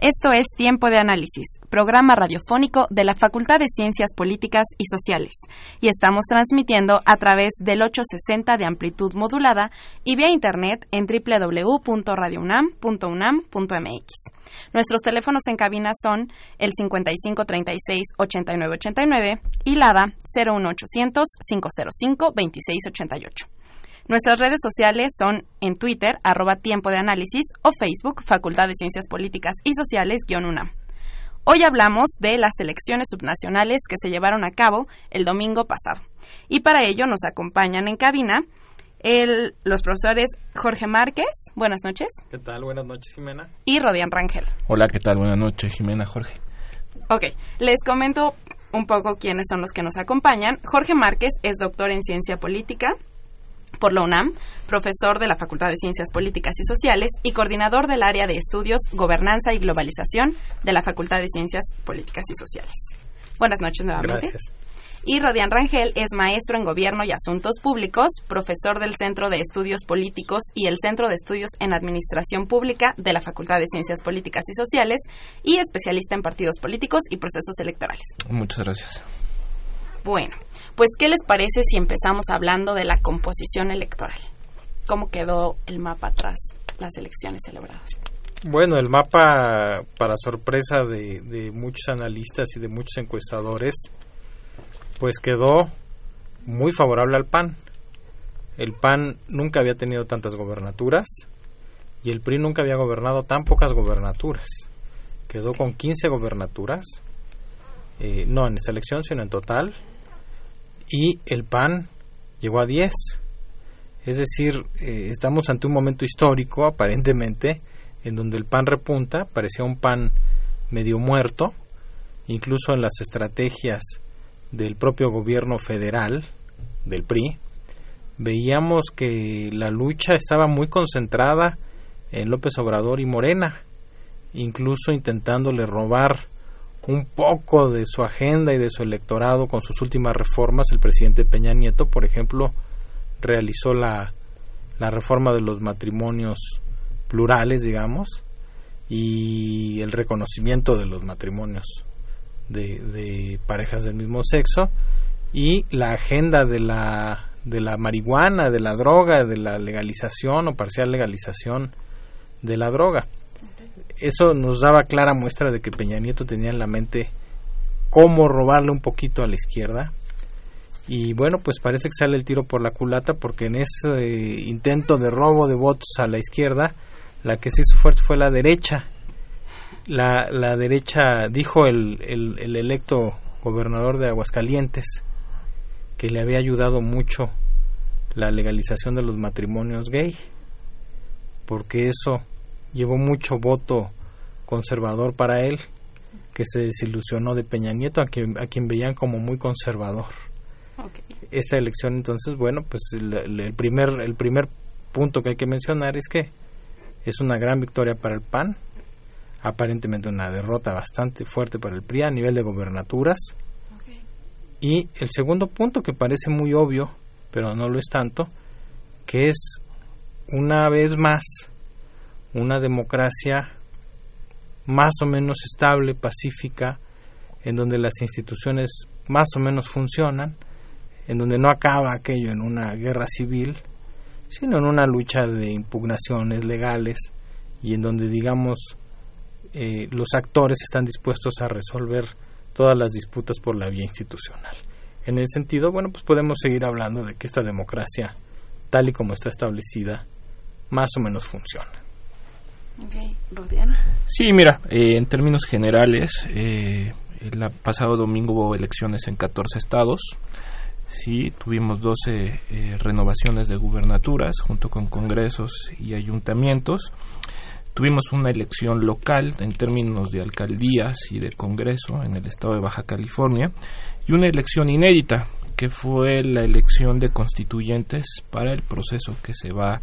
Esto es Tiempo de Análisis, programa radiofónico de la Facultad de Ciencias Políticas y Sociales, y estamos transmitiendo a través del 860 de amplitud modulada y vía internet en www.radiounam.unam.mx. Nuestros teléfonos en cabina son el 5536-8989 y LADA 01800 505 2688. Nuestras redes sociales son en Twitter, arroba tiempo de análisis, o Facebook, Facultad de Ciencias Políticas y Sociales, guion UNAM. Hoy hablamos de las elecciones subnacionales que se llevaron a cabo el domingo pasado. Y para ello nos acompañan en cabina el, los profesores Jorge Márquez. Buenas noches. ¿Qué tal? Buenas noches, Jimena. Y Rodian Rangel. Hola, ¿qué tal? Buenas noches, Jimena, Jorge. Ok, les comento un poco quiénes son los que nos acompañan. Jorge Márquez es doctor en ciencia política, por la UNAM, profesor de la Facultad de Ciencias Políticas y Sociales y coordinador del área de estudios Gobernanza y Globalización de la Facultad de Ciencias Políticas y Sociales. Buenas noches nuevamente. Gracias. Y Rodian Rangel es maestro en Gobierno y Asuntos Públicos, profesor del Centro de Estudios Políticos y el Centro de Estudios en Administración Pública de la Facultad de Ciencias Políticas y Sociales y especialista en partidos políticos y procesos electorales. Muchas gracias. Bueno, pues ¿qué les parece si empezamos hablando de la composición electoral? ¿Cómo quedó el mapa tras las elecciones celebradas? Bueno, el mapa, para sorpresa de, muchos analistas y de muchos encuestadores, pues quedó muy favorable al PAN. El PAN nunca había tenido tantas gobernaturas y el PRI nunca había gobernado tan pocas gobernaturas. Quedó con 15 gobernaturas, eh, no en esta elección, sino en total, y el PAN llegó a 10. Es decir, eh, estamos ante un momento histórico, aparentemente, en donde el PAN repunta, parecía un PAN medio muerto, incluso en las estrategias del propio gobierno federal, del PRI, veíamos que la lucha estaba muy concentrada en López Obrador y Morena, incluso intentándole robar un poco de su agenda y de su electorado con sus últimas reformas. El presidente Peña Nieto, por ejemplo, realizó la, la reforma de los matrimonios plurales, digamos, y el reconocimiento de los matrimonios de, de parejas del mismo sexo y la agenda de la, de la marihuana, de la droga, de la legalización o parcial legalización de la droga eso nos daba clara muestra de que Peña Nieto tenía en la mente cómo robarle un poquito a la izquierda. Y bueno, pues parece que sale el tiro por la culata porque en ese intento de robo de votos a la izquierda, la que se hizo fuerte fue la derecha. La, la derecha, dijo el, el, el electo gobernador de Aguascalientes, que le había ayudado mucho la legalización de los matrimonios gay, porque eso llevó mucho voto conservador para él, que se desilusionó de Peña Nieto, a quien, a quien veían como muy conservador. Esta elección, entonces, bueno, pues el, primer, el primer punto que hay que mencionar es que es una gran victoria para el PAN, aparentemente una derrota bastante fuerte para el PRI a nivel de gobernaturas. Y el segundo punto que parece muy obvio, pero no lo es tanto, que es una vez más una democracia más o menos estable, pacífica, en donde las instituciones más o menos funcionan, en donde no acaba aquello en una guerra civil, sino en una lucha de impugnaciones legales y en donde, digamos, eh, los actores están dispuestos a resolver todas las disputas por la vía institucional. En ese sentido, bueno, pues podemos seguir hablando de que esta democracia, tal y como está establecida, más o menos funciona. Sí, mira, eh, en términos generales, eh, el pasado domingo hubo elecciones en 14 estados. Sí, tuvimos 12 eh, renovaciones de gubernaturas junto con congresos y ayuntamientos. Tuvimos una elección local en términos de alcaldías y de congreso en el estado de Baja California y una elección inédita que fue la elección de constituyentes para el proceso que se va a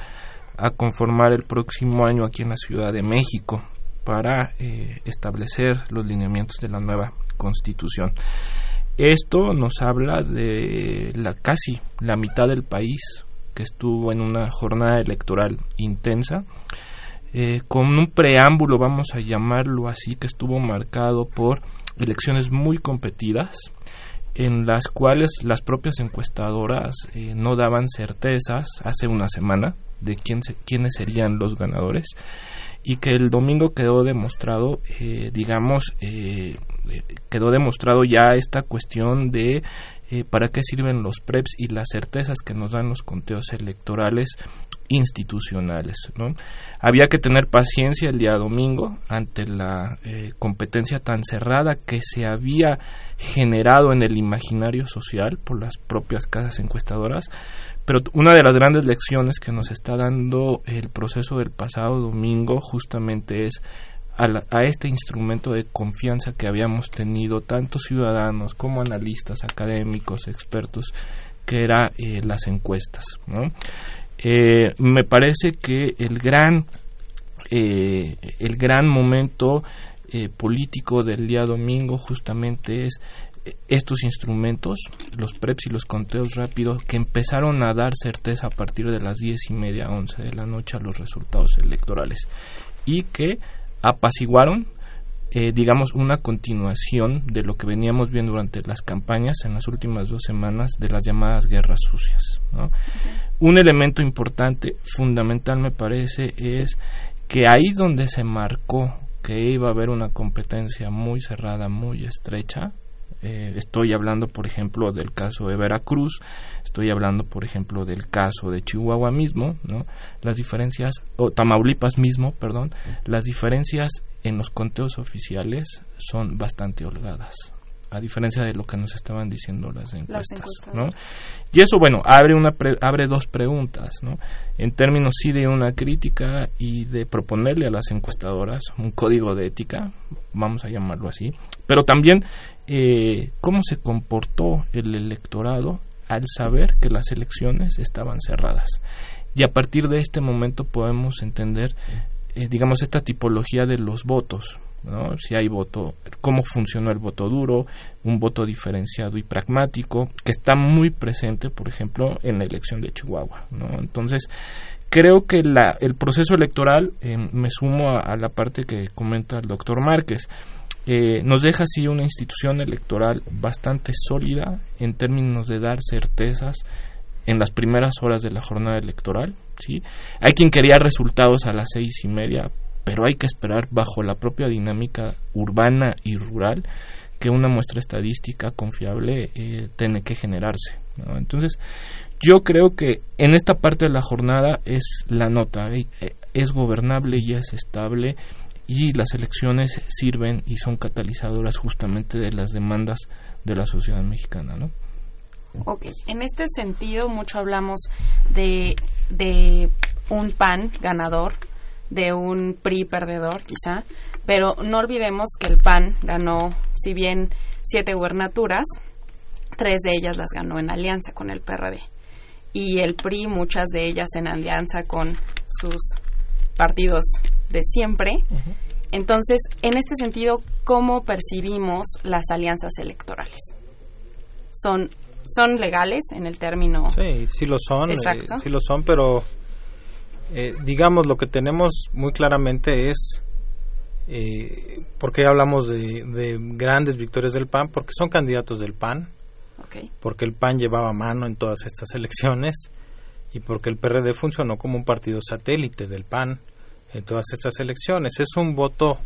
conformar el próximo año aquí en la Ciudad de México para eh, establecer los lineamientos de la nueva constitución. Esto nos habla de la casi la mitad del país que estuvo en una jornada electoral intensa, eh, con un preámbulo, vamos a llamarlo así, que estuvo marcado por elecciones muy competidas, en las cuales las propias encuestadoras eh, no daban certezas hace una semana de quién quiénes serían los ganadores y que el domingo quedó demostrado, eh, digamos, eh, quedó demostrado ya esta cuestión de eh, para qué sirven los PREPs y las certezas que nos dan los conteos electorales institucionales. ¿no? Había que tener paciencia el día domingo ante la competencia tan cerrada que se había generado en el imaginario social por las propias casas encuestadoras, pero una de las grandes lecciones que nos está dando el proceso del pasado domingo justamente es a, este instrumento de confianza que habíamos tenido tanto ciudadanos como analistas, académicos, expertos, que era eh, las encuestas. Eh, me parece que el gran, eh, el gran momento político del día domingo justamente es estos instrumentos, los PREPs y los conteos rápidos, que empezaron a dar certeza a partir de las diez y media, once de la noche a los resultados electorales y que apaciguaron, eh, digamos, una continuación de lo que veníamos viendo durante las campañas en las últimas dos semanas de las llamadas guerras sucias. Un elemento importante, fundamental me parece, es que ahí donde se marcó que iba a haber una competencia muy cerrada, muy estrecha, eh, estoy hablando, por ejemplo, del caso de Veracruz, estoy hablando, por ejemplo, del caso de Chihuahua mismo, ¿no? Las diferencias, o Tamaulipas mismo, perdón, las diferencias en los conteos oficiales son bastante holgadas a diferencia de lo que nos estaban diciendo las encuestas, ¿no? Y eso, bueno, abre una abre dos preguntas, ¿no? En términos sí de una crítica y de proponerle a las encuestadoras un código de ética, vamos a llamarlo así, pero también eh, cómo se comportó el electorado al saber que las elecciones estaban cerradas. Y a partir de este momento podemos entender, eh, digamos, esta tipología de los votos, ¿no? Si hay voto, cómo funcionó el voto duro, un voto diferenciado y pragmático, que está muy presente, por ejemplo, en la elección de Chihuahua. Entonces, creo que la, el proceso electoral, eh, me sumo a, a, la parte que comenta el doctor Márquez, eh, nos deja así una institución electoral bastante sólida en términos de dar certezas en las primeras horas de la jornada electoral. ¿sí? Hay quien quería resultados a las seis y media, pero hay que esperar bajo la propia dinámica urbana y rural que una muestra estadística confiable eh, tiene que generarse. Entonces, yo creo que en esta parte de la jornada es la nota, eh, es gobernable y es estable y las elecciones sirven y son catalizadoras justamente de las demandas de la sociedad mexicana, ¿no? Ok, en este sentido mucho hablamos de, de un PAN ganador, de un PRI perdedor quizá, pero no olvidemos que el PAN ganó, si bien siete gubernaturas, tres de ellas las ganó en alianza con el PRD y el PRI muchas de ellas en alianza con sus partidos de siempre. Entonces, en este sentido, ¿cómo percibimos las alianzas electorales? ¿Son, son legales en el término? Sí, sí lo son. Eh, sí lo son, pero eh, digamos lo que tenemos muy claramente es eh, porque hablamos de, grandes victorias del PAN porque son candidatos del PAN porque el PAN llevaba mano en todas estas elecciones y porque el PRD funcionó como un partido satélite del PAN en todas estas elecciones. Es un voto,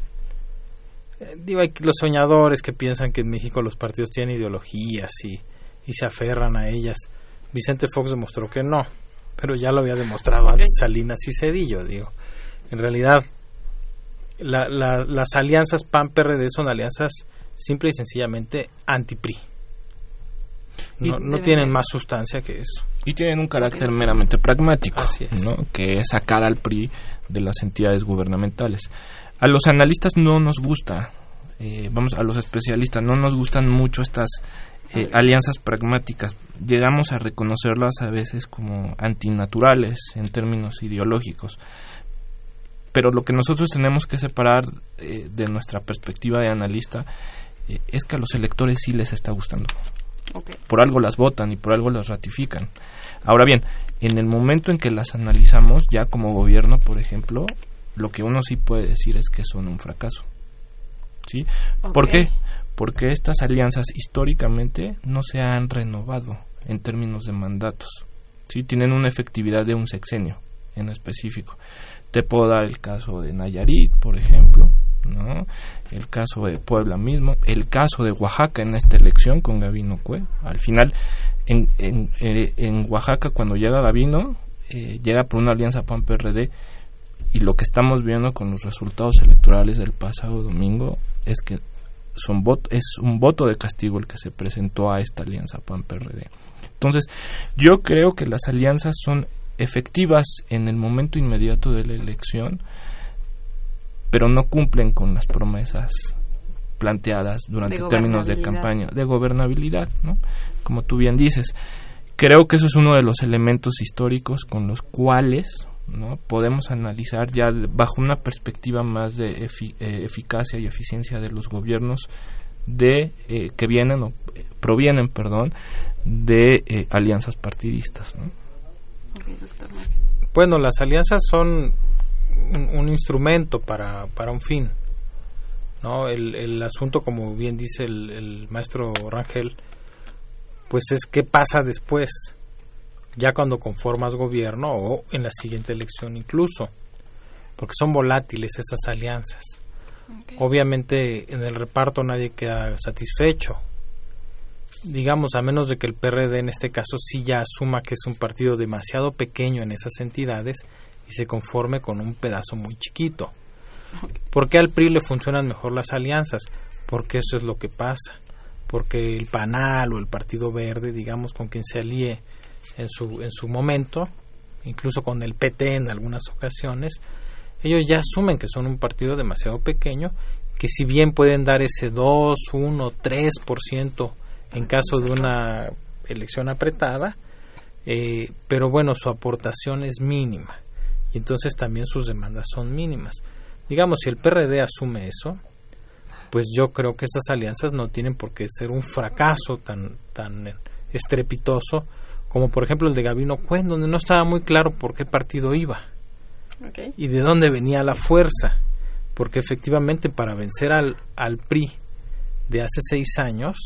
eh, digo, hay los soñadores que piensan que en México los partidos tienen ideologías y, y se aferran a ellas. Vicente Fox demostró que no, pero ya lo había demostrado antes Salinas y Cedillo, digo. En realidad, la, las alianzas PAN-PRD son alianzas simple y sencillamente anti-PRI. No, no tienen más sustancia que eso. Y tienen un carácter meramente pragmático, ¿no? que es sacar al PRI de las entidades gubernamentales. A los analistas no nos gusta, eh, vamos, a los especialistas no nos gustan mucho estas eh, alianzas pragmáticas. Llegamos a reconocerlas a veces como antinaturales en términos ideológicos. Pero lo que nosotros tenemos que separar eh, de nuestra perspectiva de analista es que a los electores sí les está gustando. Por algo las votan y por algo las ratifican. Ahora bien, en el momento en que las analizamos, ya como gobierno, por ejemplo, lo que uno sí puede decir es que son un fracaso. ¿Sí? ¿Por qué? Porque estas alianzas históricamente no se han renovado en términos de mandatos. ¿Sí? Tienen una efectividad de un sexenio en específico. Te puedo dar el caso de Nayarit, por ejemplo, ¿no? el caso de Puebla mismo, el caso de Oaxaca en esta elección con Gabino Cue. Al final, en, en, eh, en Oaxaca, cuando llega Gabino, eh, llega por una alianza PAN-PRD y lo que estamos viendo con los resultados electorales del pasado domingo es que son es un voto de castigo el que se presentó a esta alianza PAN-PRD. Entonces, yo creo que las alianzas son efectivas en el momento inmediato de la elección, pero no cumplen con las promesas planteadas durante términos de campaña de gobernabilidad, ¿no? Como tú bien dices, creo que eso es uno de los elementos históricos con los cuales ¿no? podemos analizar ya bajo una perspectiva más de eh, eficacia y eficiencia de los gobiernos de eh, que vienen o eh, provienen, perdón, de alianzas partidistas. ¿no? Bueno, las alianzas son un, instrumento para, para, un fin. ¿no? El, el, asunto, como bien dice el, el, maestro Rangel, pues es qué pasa después, ya cuando conformas gobierno o en la siguiente elección incluso, porque son volátiles esas alianzas. Obviamente en el reparto nadie queda satisfecho. Digamos, a menos de que el PRD en este caso sí ya asuma que es un partido demasiado pequeño en esas entidades y se conforme con un pedazo muy chiquito. ¿Por qué al PRI le funcionan mejor las alianzas? Porque eso es lo que pasa. Porque el PANAL o el Partido Verde, digamos, con quien se alíe en su, en su momento, incluso con el PT en algunas ocasiones, ellos ya asumen que son un partido demasiado pequeño, que si bien pueden dar ese 2, 1, 3% en caso de una elección apretada, eh, pero bueno, su aportación es mínima y entonces también sus demandas son mínimas. Digamos, si el PRD asume eso, pues yo creo que estas alianzas no tienen por qué ser un fracaso tan, tan estrepitoso como por ejemplo el de Gabino Cuen, donde no estaba muy claro por qué partido iba y de dónde venía la fuerza, porque efectivamente para vencer al, al PRI de hace seis años,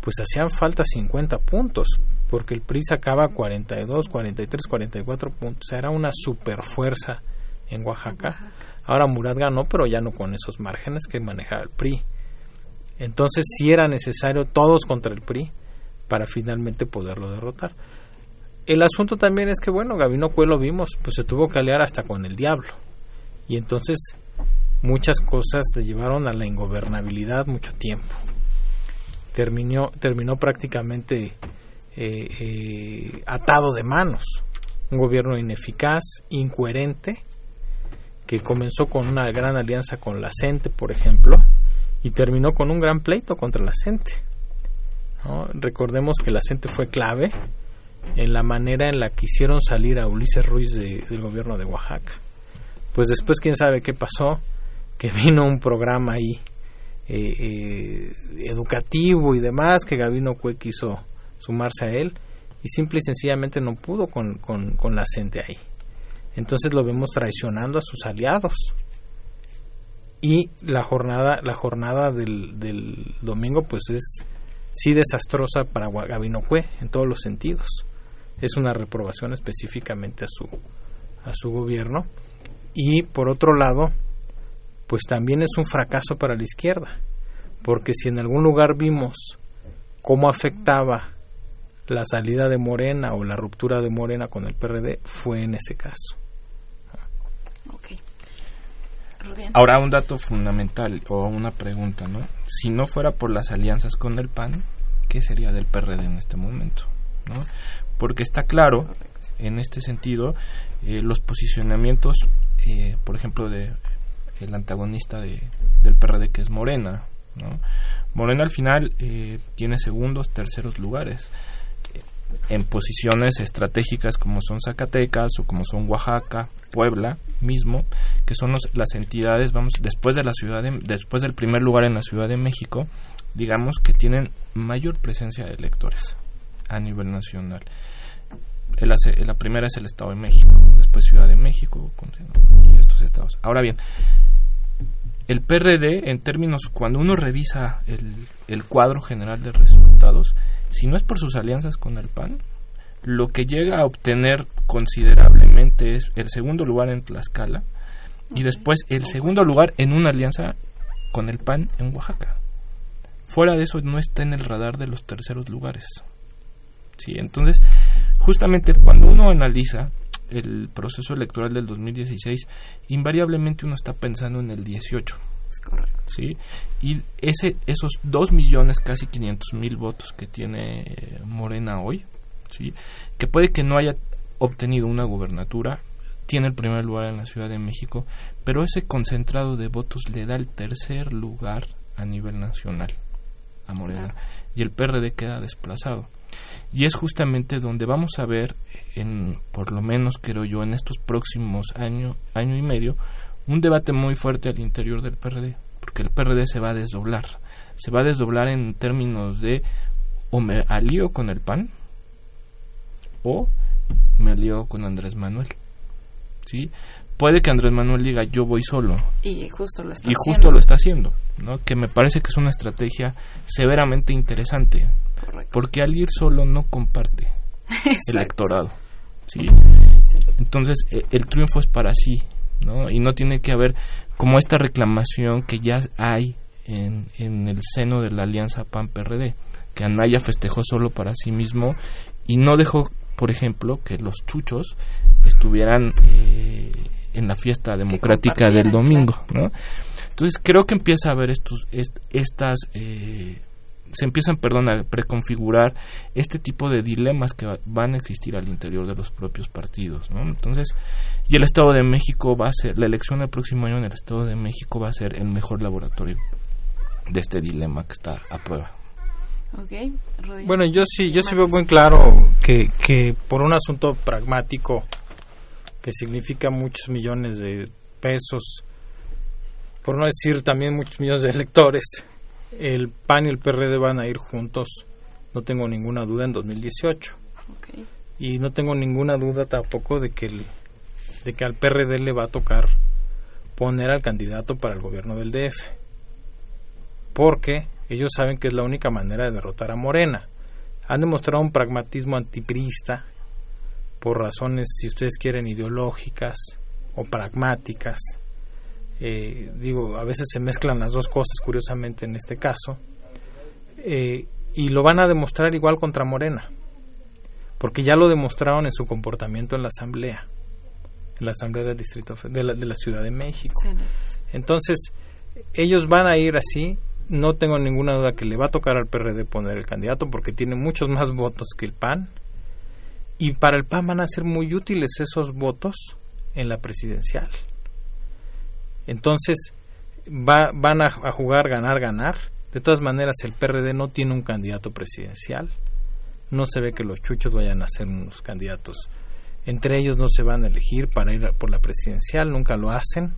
pues hacían falta 50 puntos, porque el PRI sacaba 42, 43, 44 puntos. Era una super fuerza en Oaxaca. Ahora Murat ganó, pero ya no con esos márgenes que manejaba el PRI. Entonces sí era necesario todos contra el PRI para finalmente poderlo derrotar. El asunto también es que, bueno, Gabino Cue lo vimos, pues se tuvo que aliar hasta con el diablo. Y entonces muchas cosas le llevaron a la ingobernabilidad mucho tiempo. Terminó, terminó prácticamente eh, eh, atado de manos. Un gobierno ineficaz, incoherente, que comenzó con una gran alianza con la CENTE, por ejemplo, y terminó con un gran pleito contra la CENTE. Recordemos que la CENTE fue clave en la manera en la que hicieron salir a Ulises Ruiz del gobierno de Oaxaca. Pues después, quién sabe qué pasó, que vino un programa ahí eh, educativo y demás que Gabino Cue quiso sumarse a él y simple y sencillamente no pudo con, con, la gente ahí. Entonces lo vemos traicionando a sus aliados. Y la jornada, la jornada del domingo pues es sí desastrosa para Gabinocue en todos los sentidos. Es una reprobación específicamente a su, a su gobierno. Y por otro lado, pues también es un fracaso para la izquierda. Porque si en algún lugar vimos cómo afectaba la salida de Morena o la ruptura de Morena con el PRD fue en ese caso. Ahora un dato fundamental o una pregunta, ¿no? Si no fuera por las alianzas con el PAN, ¿qué sería del PRD en este momento? ¿no? Porque está claro, en este sentido, eh, los posicionamientos, eh, por ejemplo, de el antagonista de, del PRD, que es Morena. ¿no? Morena al final eh, tiene segundos, terceros lugares en posiciones estratégicas como son Zacatecas o como son Oaxaca, Puebla mismo, que son las entidades, vamos, después de la ciudad de, después del primer lugar en la Ciudad de México, digamos que tienen mayor presencia de electores a nivel nacional. la primera es el Estado de México, después Ciudad de México y estos estados. Ahora bien, el PRD, en términos, cuando uno revisa el, el cuadro general de resultados, si no es por sus alianzas con el PAN, lo que llega a obtener considerablemente es el segundo lugar en Tlaxcala y después el segundo lugar en una alianza con el PAN en Oaxaca. Fuera de eso no está en el radar de los terceros lugares. Sí, entonces, justamente cuando uno analiza el proceso electoral del 2016, invariablemente uno está pensando en el 18 es correcto. ¿sí? Y ese, esos 2 millones, casi 500 mil votos que tiene Morena hoy, ¿sí? que puede que no haya obtenido una gubernatura, tiene el primer lugar en la Ciudad de México, pero ese concentrado de votos le da el tercer lugar a nivel nacional a Morena y el PRD queda desplazado. Y es justamente donde vamos a ver, en, por lo menos creo yo, en estos próximos año, año y medio, un debate muy fuerte al interior del PRD, porque el PRD se va a desdoblar. Se va a desdoblar en términos de o me alío con el PAN o me alío con Andrés Manuel. ¿Sí? Puede que Andrés Manuel diga yo voy solo. Y justo lo está y justo lo está haciendo, ¿no? Que me parece que es una estrategia severamente interesante. Porque al ir solo no comparte electorado. ¿sí? Entonces, e, el triunfo es para sí ¿no? Y no tiene que haber como esta reclamación que ya hay en, en el seno de la alianza PAN-PRD, que Anaya festejó solo para sí mismo y no dejó, por ejemplo, que los chuchos estuvieran eh, en la fiesta democrática del domingo, ¿no? Entonces creo que empieza a haber estos, estas eh, se empiezan, perdón, a preconfigurar este tipo de dilemas que van a existir al interior de los propios partidos, ¿no? Entonces, y el Estado de México va a ser, la elección del próximo año en el Estado de México va a ser el mejor laboratorio de este dilema que está a prueba. bueno, yo sí, yo sí veo muy claro que, que por un asunto pragmático que significa muchos millones de pesos, por no decir también muchos millones de electores, el PAN y el PRD van a ir juntos, no tengo ninguna duda, en 2018. Y no tengo ninguna duda tampoco de que, el, de que al PRD le va a tocar poner al candidato para el gobierno del DF. Porque ellos saben que es la única manera de derrotar a Morena. Han demostrado un pragmatismo antiprista por razones, si ustedes quieren, ideológicas o pragmáticas eh, digo, a veces se mezclan las dos cosas, curiosamente, en este caso. Eh, y lo van a demostrar igual contra Morena, porque ya lo demostraron en su comportamiento en la Asamblea, en la Asamblea del Distrito de la, de la Ciudad de México. Entonces, ellos van a ir así. No tengo ninguna duda que le va a tocar al PRD poner el candidato porque tiene muchos más votos que el PAN. Y para el PAN van a ser muy útiles esos votos en la presidencial. Entonces, va, van a, jugar ganar, ganar. De todas maneras, el PRD no tiene un candidato presidencial. No se ve que los chuchos vayan a ser unos candidatos. Entre ellos no se van a elegir para ir por la presidencial, nunca lo hacen.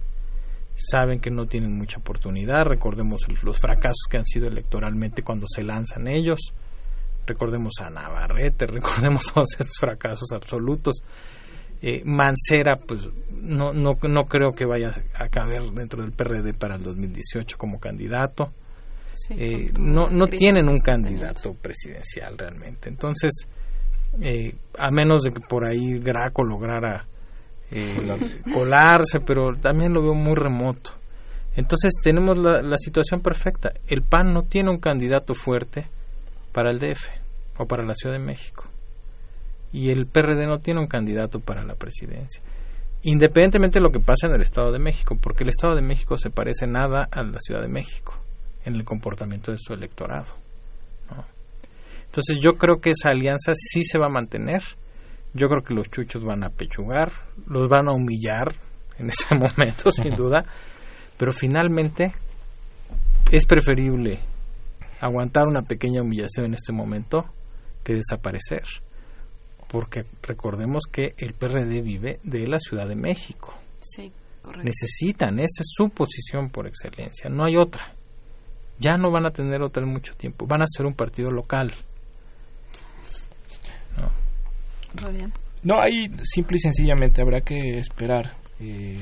Saben que no tienen mucha oportunidad. Recordemos los fracasos que han sido electoralmente cuando se lanzan ellos. Recordemos a Navarrete, recordemos todos estos fracasos absolutos. Eh, Mancera, pues no, no, no creo que vaya a caber dentro del PRD para el 2018 como candidato. eh, no no tienen un candidato presidencial realmente. Entonces, eh, a menos de que por ahí Graco lograra eh, colarse, pero también lo veo muy remoto. Entonces tenemos la, la situación perfecta. El PAN no tiene un candidato fuerte para el DF o para la Ciudad de México y el PRD no tiene un candidato para la presidencia. Independientemente de lo que pase en el Estado de México, porque el Estado de México se parece nada a la Ciudad de México en el comportamiento de su electorado. Entonces yo creo que esa alianza sí se va a mantener. Yo creo que los chuchos van a pechugar, los van a humillar en ese momento, sin duda. Pero finalmente es preferible aguantar una pequeña humillación en este momento que desaparecer. Porque recordemos que el PRD vive de la Ciudad de México. Sí, correcto. Necesitan, esa es su posición por excelencia, no hay otra. Ya no van a tener otra en mucho tiempo, van a ser un partido local. Rodian. No, ahí simple y sencillamente habrá que esperar. Eh,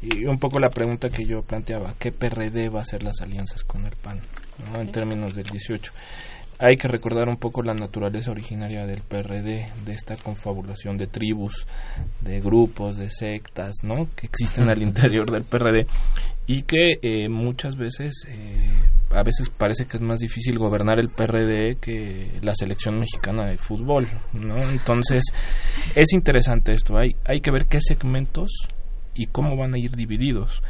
y un poco la pregunta que yo planteaba, ¿qué PRD va a hacer las alianzas con el PAN ¿no? en términos del 18? Hay que recordar un poco la naturaleza originaria del PRD, de esta confabulación de tribus, de grupos, de sectas, ¿no? Que existen al interior del PRD y que eh, muchas veces, eh, a veces parece que es más difícil gobernar el PRD que la selección mexicana de fútbol, ¿no? Entonces, es interesante esto. Hay, hay que ver qué segmentos y cómo van a ir divididos.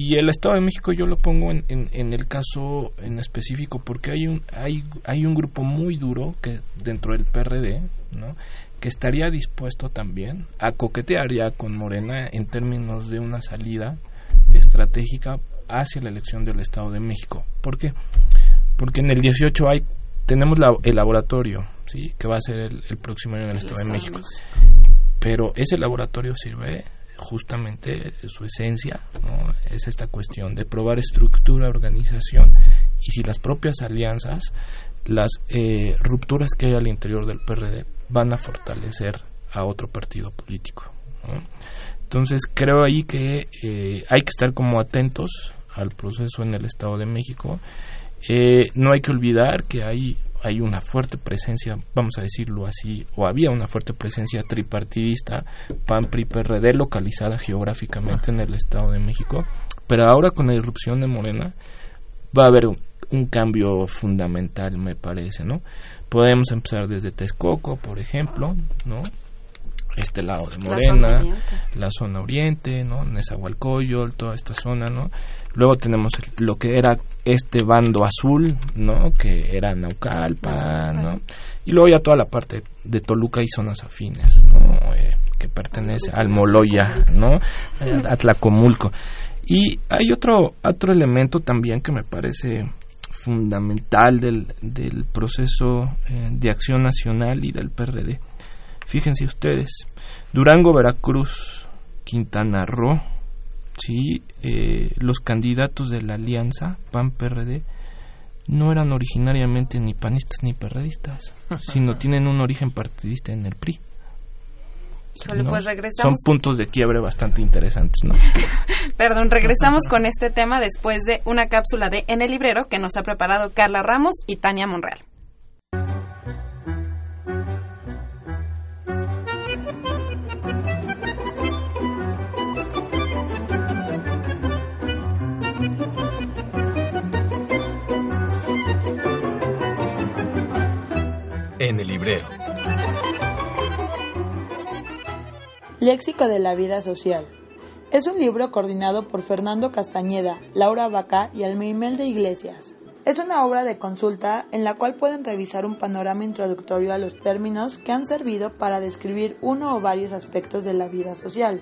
Y el Estado de México yo lo pongo en, en, el caso en específico porque hay un, hay, hay un grupo muy duro que dentro del PRD, ¿no? que estaría dispuesto también a coquetear ya con Morena en términos de una salida estratégica hacia la elección del Estado de México. ¿Por qué? Porque en el 18 hay tenemos la, el laboratorio, ¿sí? que va a ser el, próximo año en el, Estado, de México. Pero ese laboratorio sirve justamente su esencia ¿no? es esta cuestión de probar estructura, organización y si las propias alianzas, las eh, rupturas que hay al interior del PRD van a fortalecer a otro partido político. Entonces creo ahí que eh, hay que estar como atentos al proceso en el Estado de México. Eh, no hay que olvidar que hay hay una fuerte presencia, vamos a decirlo así, o había una fuerte presencia tripartidista, PAN, PRI, PRD, localizada geográficamente en el Estado de México, pero ahora con la irrupción de Morena va a haber un, cambio fundamental, me parece, ¿no? Podemos empezar desde Texcoco, por ejemplo, ¿no? Este lado de Morena, la zona oriente, ¿no? Nezahualcóyotl, toda esta zona, ¿no? Luego tenemos lo que era este bando azul, ¿no? Que era Naucalpan, ¿no? Y luego ya toda la parte de Toluca y zonas afines, ¿no? Eh, que pertenece al Moloya, ¿no? A Tlacomulco. Y hay otro, otro elemento también que me parece fundamental del, del proceso eh, de acción nacional y del PRD. Fíjense ustedes, Durango, Veracruz, Quintana Roo, ¿sí? Eh, los candidatos de la alianza PAN-PRD no eran originariamente ni panistas ni perredistas, sino tienen un origen partidista en el PRI. pues regresamos. Son puntos de quiebre bastante interesantes, ¿no? Perdón, regresamos con este tema después de una cápsula de En el Librero que nos ha preparado Carla Ramos y Tania Monreal. En el. Léxico de la vida social. Es un libro coordinado por Fernando Castañeda, Laura Vaca y Almeimel de Iglesias. Es una obra de consulta en la cual pueden revisar un panorama introductorio a los términos que han servido para describir uno o varios aspectos de la vida social.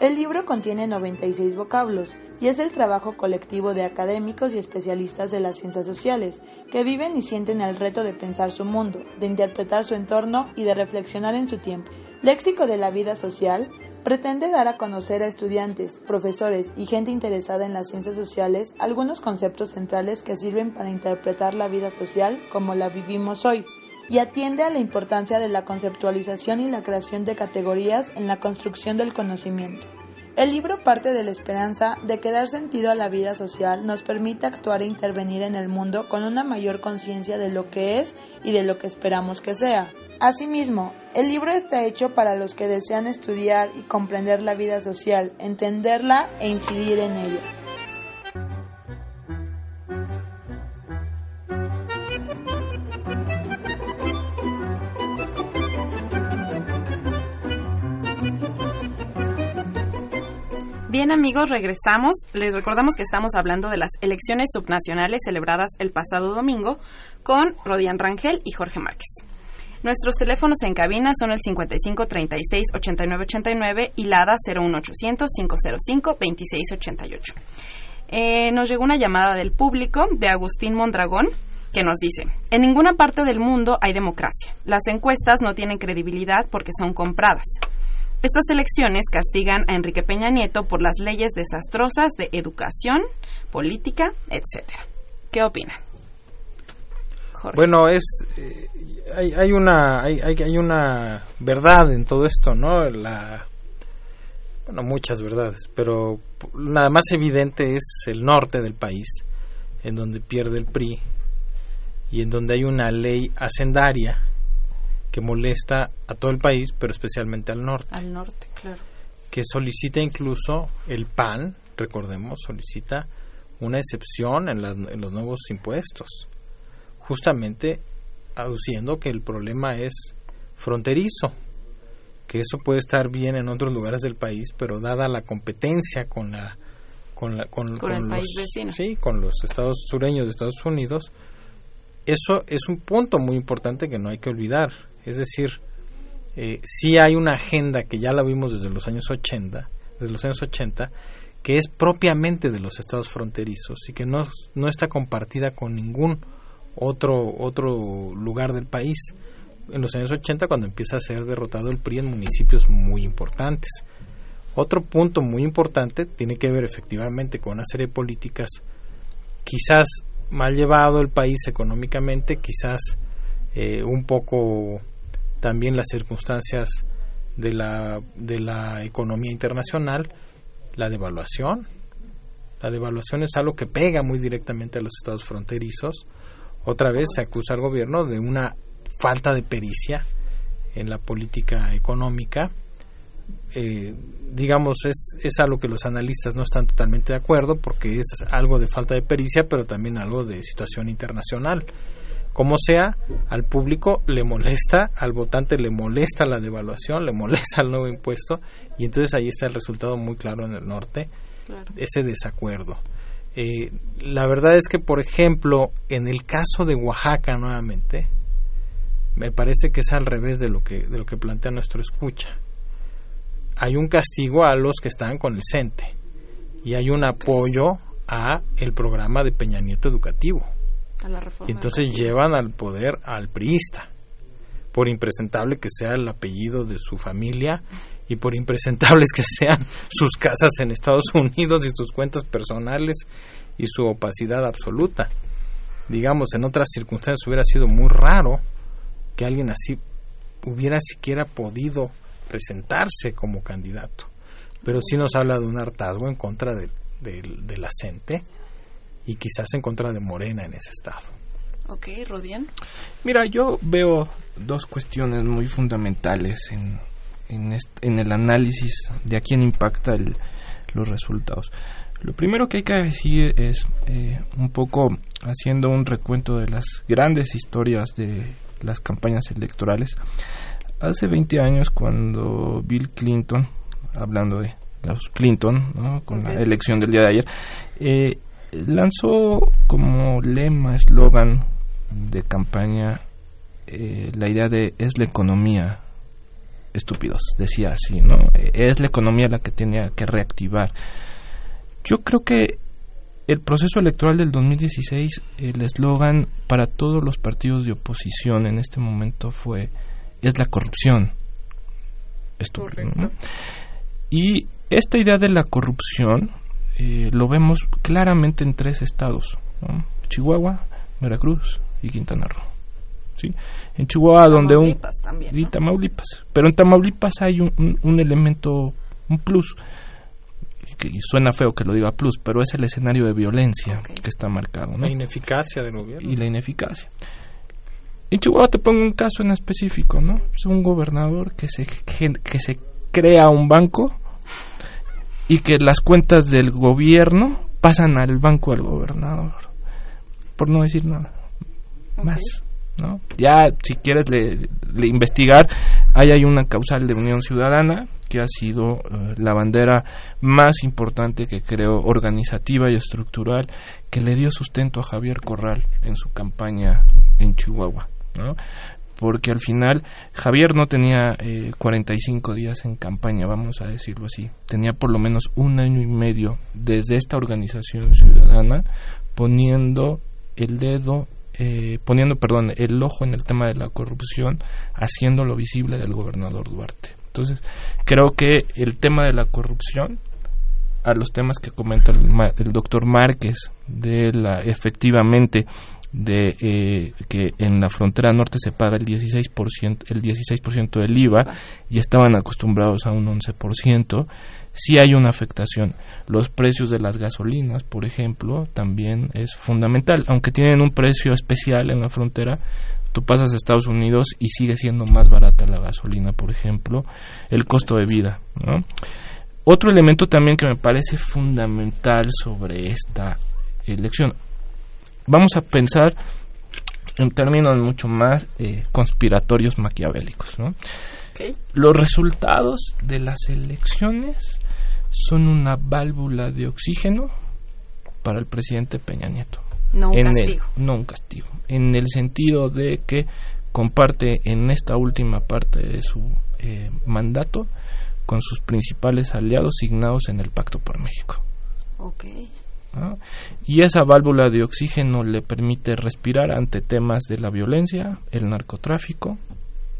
El libro contiene 96 vocablos y es el trabajo colectivo de académicos y especialistas de las ciencias sociales, que viven y sienten el reto de pensar su mundo, de interpretar su entorno y de reflexionar en su tiempo. Léxico de la vida social pretende dar a conocer a estudiantes, profesores y gente interesada en las ciencias sociales algunos conceptos centrales que sirven para interpretar la vida social como la vivimos hoy y atiende a la importancia de la conceptualización y la creación de categorías en la construcción del conocimiento. El libro parte de la esperanza de que dar sentido a la vida social nos permite actuar e intervenir en el mundo con una mayor conciencia de lo que es y de lo que esperamos que sea. Asimismo, el libro está hecho para los que desean estudiar y comprender la vida social, entenderla e incidir en ella. Bien amigos, regresamos. Les recordamos que estamos hablando de las elecciones subnacionales celebradas el pasado domingo con Rodian Rangel y Jorge Márquez. Nuestros teléfonos en cabina son el 55 36 89 89 y la ADA 01800 505 26 88. Eh, nos llegó una llamada del público de Agustín Mondragón que nos dice, en ninguna parte del mundo hay democracia. Las encuestas no tienen credibilidad porque son compradas. Estas elecciones castigan a Enrique Peña Nieto por las leyes desastrosas de educación, política, etcétera. ¿Qué opinan? Bueno, es eh, hay, una hay, hay, una verdad en todo esto, ¿no? La bueno, muchas verdades, pero nada más evidente es el norte del país, en donde pierde el PRI y en donde hay una ley hacendaria que molesta a todo el país, pero especialmente al norte. Al norte, claro. Que solicita incluso el PAN, recordemos, solicita una excepción en, en los nuevos impuestos, justamente aduciendo que el problema es fronterizo, que eso puede estar bien en otros lugares del país, pero dada la competencia con la con, la, con, el país vecino. Sí, con los estados sureños de Estados Unidos, eso es un punto muy importante que no hay que olvidar. Es decir, eh, sí hay una agenda que ya la vimos desde los años 80, desde los años 80, que es propiamente de los estados fronterizos y que no, no está compartida con ningún otro, otro lugar del país. En los años 80, cuando empieza a ser derrotado el PRI en municipios muy importantes. Otro punto muy importante tiene que ver efectivamente con una serie de políticas quizás mal llevado el país económicamente, quizás eh, un poco también las circunstancias de la, de la economía internacional, la devaluación. La devaluación es algo que pega muy directamente a los estados fronterizos. Otra vez se acusa al gobierno de una falta de pericia en la política económica. Eh, digamos, es, es algo que los analistas no están totalmente de acuerdo porque es algo de falta de pericia, pero también algo de situación internacional. Como sea, al público le molesta, al votante le molesta la devaluación, le molesta el nuevo impuesto y entonces ahí está el resultado muy claro en el norte, ese desacuerdo. Eh, la verdad es que, por ejemplo, en el caso de Oaxaca nuevamente, me parece que es al revés de lo que, de lo que plantea nuestro escucha. Hay un castigo a los que están con el CENTE y hay un apoyo a el programa de Peña Nieto Educativo y entonces llevan al poder al priista, por impresentable que sea el apellido de su familia y por impresentables que sean sus casas en Estados Unidos y sus cuentas personales y su opacidad absoluta. Digamos, en otras circunstancias hubiera sido muy raro que alguien así hubiera siquiera podido presentarse como candidato. Pero sí nos habla de un hartazgo en contra de, de la gente y quizás en contra de Morena en ese estado. Ok, Rodian. Mira, yo veo dos cuestiones muy fundamentales en, en, el análisis de a quién impacta los resultados. Lo primero que hay que decir es eh, un poco haciendo un recuento de las grandes historias de las campañas electorales. Hace 20 años cuando Bill Clinton, hablando de los Clinton, ¿no? con la elección del día de ayer, eh, lanzó como lema, eslogan de campaña eh, la idea de es la economía estúpidos, decía así, ¿no? Es la economía la que tenía que reactivar. Yo creo que el proceso electoral del 2016, el eslogan para todos los partidos de oposición en este momento fue es la corrupción. Estúpido, Y esta idea de la corrupción eh, lo vemos claramente en tres estados, Chihuahua, Veracruz y Quintana Roo. ¿sí? En Chihuahua donde un... y Tamaulipas. Pero en Tamaulipas hay un, un, elemento, un plus, que suena feo que lo diga plus, pero es el escenario de violencia que está marcado. La ineficacia del gobierno. Y la ineficacia. En Chihuahua te pongo un caso en específico, ¿no? Es un gobernador que se, que se crea un banco y que las cuentas del gobierno pasan al banco del gobernador, por no decir nada más. ¿no? Ya si quieres le, investigar. Ahí hay una causal de Unión Ciudadana que ha sido eh, la bandera más importante que creo organizativa y estructural que le dio sustento a Javier Corral en su campaña en Chihuahua. ¿no? Porque al final Javier no tenía eh, 45 días en campaña, vamos a decirlo así, tenía por lo menos un año y medio desde esta organización ciudadana poniendo el dedo, eh, poniendo, perdón, el ojo en el tema de la corrupción, haciéndolo visible del gobernador Duarte. Entonces, creo que el tema de la corrupción a los temas que comenta el, el doctor Márquez de la efectivamente de eh, que en la frontera norte se paga el 16%, el 16% del IVA y estaban acostumbrados a un 11%, sí hay una afectación. Los precios de las gasolinas, por ejemplo, también es fundamental, aunque tienen un precio especial en la frontera, tú pasas a Estados Unidos y sigue siendo más barata la gasolina, por ejemplo, el costo de vida. Otro elemento también que me parece fundamental sobre esta elección, vamos a pensar en términos mucho más eh, conspiratorios maquiavélicos. ¿no? Los resultados de las elecciones son una válvula de oxígeno para el presidente Peña Nieto. No un en castigo. El, no un castigo. En el sentido de que comparte en esta última parte de su eh, mandato con sus principales aliados signados en el Pacto por México. Okay. ¿No? y esa válvula de oxígeno le permite respirar ante temas de la violencia, el narcotráfico,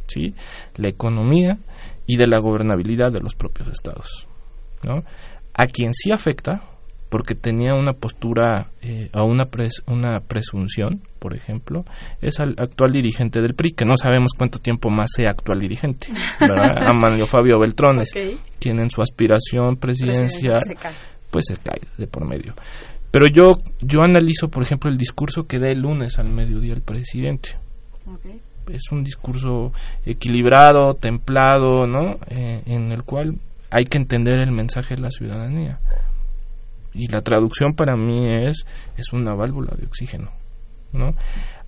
¿sí? la economía y de la gobernabilidad de los propios estados. ¿no? A quien sí afecta, porque tenía una postura eh, a una, pres una presunción, por ejemplo, es al actual dirigente del PRI, que no sabemos cuánto tiempo más sea actual dirigente, ¿verdad? a Manlio Fabio Beltrones, okay. quien en su aspiración presidencial pues se cae de por medio. Pero yo, yo analizo, por ejemplo, el discurso que da el lunes al mediodía el presidente. Okay. Es un discurso equilibrado, templado, ¿no? Eh, en el cual hay que entender el mensaje de la ciudadanía. Y la traducción para mí es, es una válvula de oxígeno, ¿no?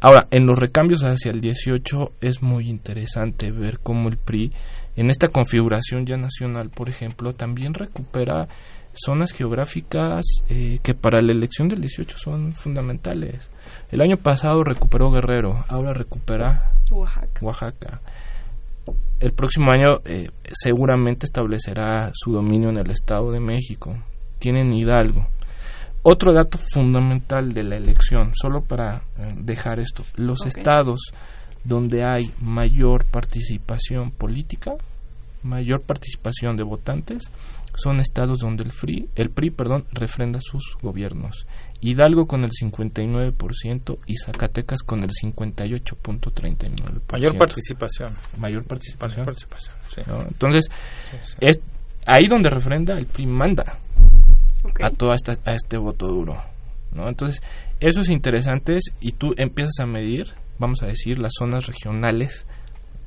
Ahora, en los recambios hacia el 18 es muy interesante ver cómo el PRI, en esta configuración ya nacional, por ejemplo, también recupera zonas geográficas eh, que para la elección del 18 son fundamentales. El año pasado recuperó Guerrero, ahora recupera Oaxaca. Oaxaca. El próximo año eh, seguramente establecerá su dominio en el Estado de México. Tienen Hidalgo. Otro dato fundamental de la elección, solo para eh, dejar esto, los Okay. estados donde hay mayor participación política, mayor participación de votantes, son estados donde el PRI, el PRI perdón, refrenda sus gobiernos. Hidalgo con el 59% y Zacatecas con el 58.39%. Mayor participación. Mayor participación. Mayor participación, sí. ¿no? Entonces, es ahí donde refrenda el PRI manda Okay. a todo esta, a este voto duro. ¿no? Entonces, eso es interesante y tú empiezas a medir, vamos a decir, las zonas regionales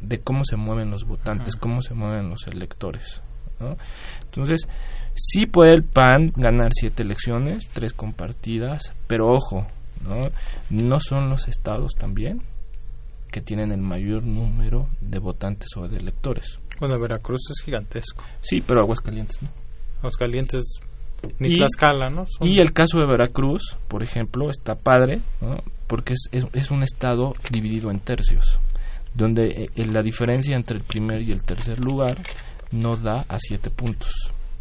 de cómo se mueven los votantes, Ajá. cómo se mueven los electores. ¿No? Entonces, sí puede el PAN ganar siete elecciones, tres compartidas, pero ojo, ¿no? no son los estados también que tienen el mayor número de votantes o de electores. Bueno, Veracruz es gigantesco. Sí, pero Aguascalientes no. Aguascalientes ni Y- Tlaxcala, ¿no? Son- Y el caso de Veracruz, por ejemplo, está padre, ¿no? porque es, es, es un estado dividido en tercios, donde eh, eh, la diferencia entre el primer y el tercer lugar nos da a siete puntos.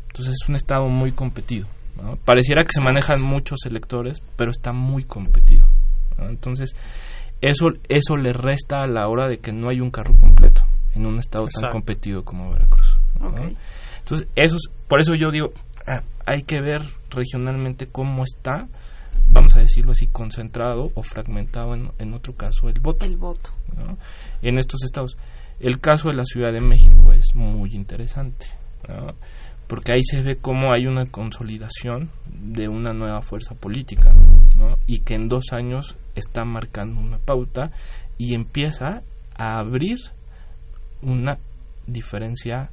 Entonces es un estado muy competido. ¿no? Pareciera que se manejan muchos electores, pero está muy competido. ¿no? Entonces eso, eso le resta a la hora de que no hay un carro completo en un estado tan competido como Veracruz. ¿no? Ok. Entonces, eso es- por eso yo digo, ah, hay que ver regionalmente cómo está, vamos a decirlo así, concentrado o fragmentado en, en otro caso el voto El voto. ¿no? en estos estados. El caso de la Ciudad de México es muy interesante, ¿no? porque ahí se ve cómo hay una consolidación de una nueva fuerza política ¿no? y que en dos años está marcando una pauta y empieza a abrir una diferencia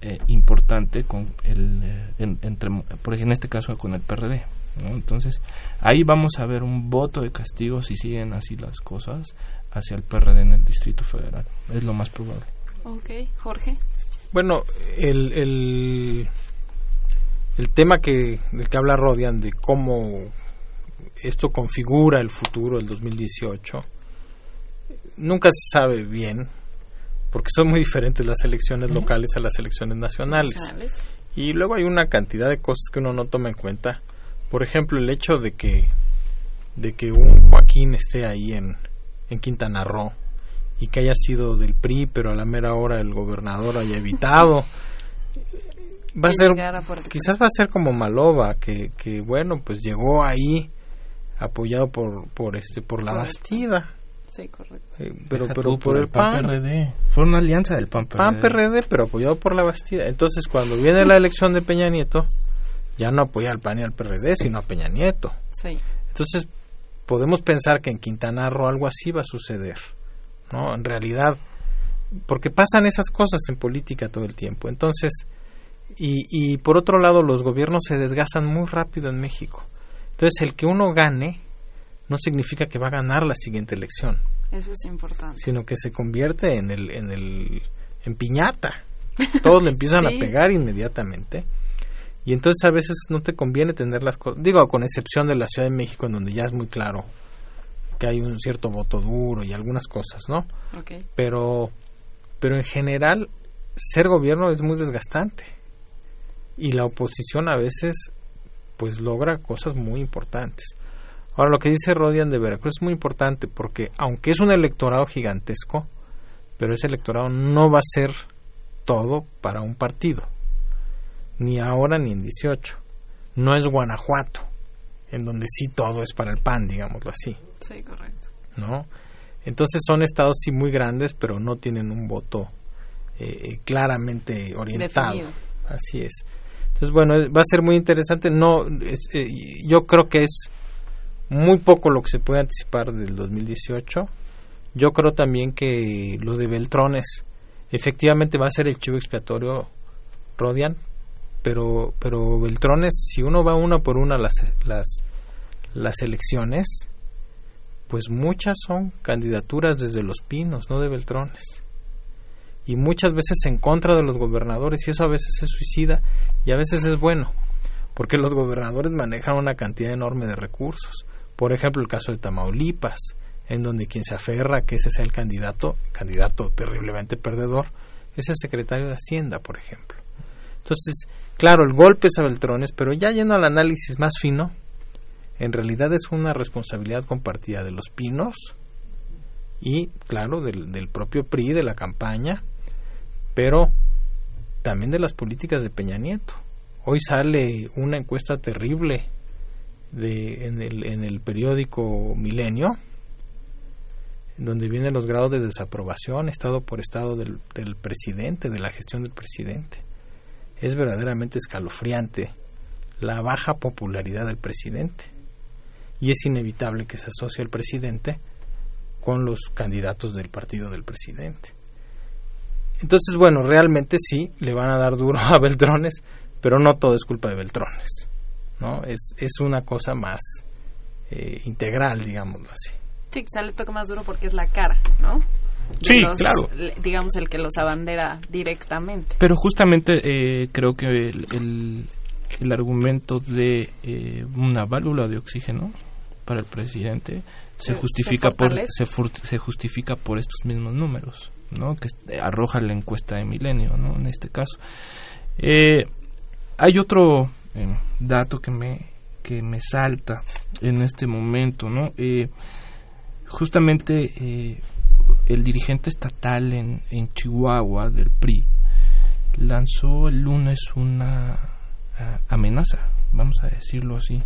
eh, importante con el, eh, en, entre, por en este caso con el PRD. Entonces, ahí vamos a ver un voto de castigo si siguen así las cosas hacia el PRD en el Distrito Federal. Es lo más probable. Ok, Jorge. Bueno, el, el, el tema que, del que habla Rodian, de cómo esto configura el futuro del 2018, nunca se sabe bien, porque son muy diferentes las elecciones locales a las elecciones nacionales. Y luego hay una cantidad de cosas que uno no toma en cuenta. Por ejemplo, el hecho de que de que un Joaquín esté ahí en, en Quintana Roo y que haya sido del PRI, pero a la mera hora el gobernador haya evitado. va a ser, quizás va a ser como Maloba, que, que bueno, pues llegó ahí apoyado por, por este, por la Bastida. Sí, correcto. pero pero por, el PAN, PRD. Fue una alianza del PAN PRD. PAN PRD, pero apoyado por la Bastida. Entonces, cuando viene la elección de Peña Nieto, ya no apoya al PAN y al PRD, sino a Peña Nieto. Sí. Entonces, podemos pensar que en Quintana Roo algo así va a suceder. ¿no? En realidad, porque pasan esas cosas en política todo el tiempo. Entonces, y, y por otro lado, los gobiernos se desgastan muy rápido en México. Entonces, el que uno gane no significa que va a ganar la siguiente elección. Eso es importante. Sino que se convierte en el en el en piñata. Todos le empiezan a pegar inmediatamente. Y entonces a veces no te conviene tener las cosas, digo, con excepción de la Ciudad de México en donde ya es muy claro que hay un cierto voto duro y algunas cosas, ¿no? Okay. Pero pero en general ser gobierno es muy desgastante. Y la oposición a veces pues logra cosas muy importantes. Ahora, lo que dice Rodian de Veracruz es muy importante porque, aunque es un electorado gigantesco, pero ese electorado no va a ser todo para un partido, ni ahora ni en 18. No es Guanajuato, en donde sí todo es para el PAN, digámoslo así. Sí, correcto. ¿No? Entonces son estados sí muy grandes, pero no tienen un voto eh, claramente orientado. Definido. Así es. Entonces, bueno, va a ser muy interesante. No, es, eh, yo creo que es muy poco lo que se puede anticipar del 2018. Yo creo también que lo de Beltrones efectivamente va a ser el chivo expiatorio Rodian, pero pero Beltrones si uno va una por una las las las elecciones, pues muchas son candidaturas desde Los Pinos, no de Beltrones. Y muchas veces en contra de los gobernadores y eso a veces es suicida y a veces es bueno, porque los gobernadores manejan una cantidad enorme de recursos por ejemplo, el caso de Tamaulipas, en donde quien se aferra a que ese sea el candidato, candidato terriblemente perdedor, es el secretario de Hacienda, por ejemplo. Entonces, claro, el golpe es a Beltrones, pero ya yendo al análisis más fino, en realidad es una responsabilidad compartida de los pinos y, claro, del, del propio PRI, de la campaña, pero también de las políticas de Peña Nieto. Hoy sale una encuesta terrible de, en, el, en el periódico Milenio, donde vienen los grados de desaprobación estado por estado del, del presidente, de la gestión del presidente. Es verdaderamente escalofriante la baja popularidad del presidente. Y es inevitable que se asocie el presidente con los candidatos del partido del presidente. Entonces, bueno, realmente sí, le van a dar duro a Beltrones, pero no todo es culpa de Beltrones. ¿no? Es, es una cosa más eh, integral, digámoslo así. Sí, quizá le toca más duro porque es la cara, ¿no? Sí, los- claro. Digamos el que los abandera directamente. Pero justamente eh, creo que el, el, el argumento de eh, una válvula de oxígeno para el presidente se Se- justifica se por se, se justifica por estos mismos números, ¿no? Que est- arroja la encuesta de Milenio, ¿no? En este caso. Eh, hay otro eh, dato que me que me salta en este momento, ¿no? Eh, justamente eh, el dirigente estatal en, en Chihuahua del PRI lanzó el lunes una ah, amenaza, vamos a decirlo así.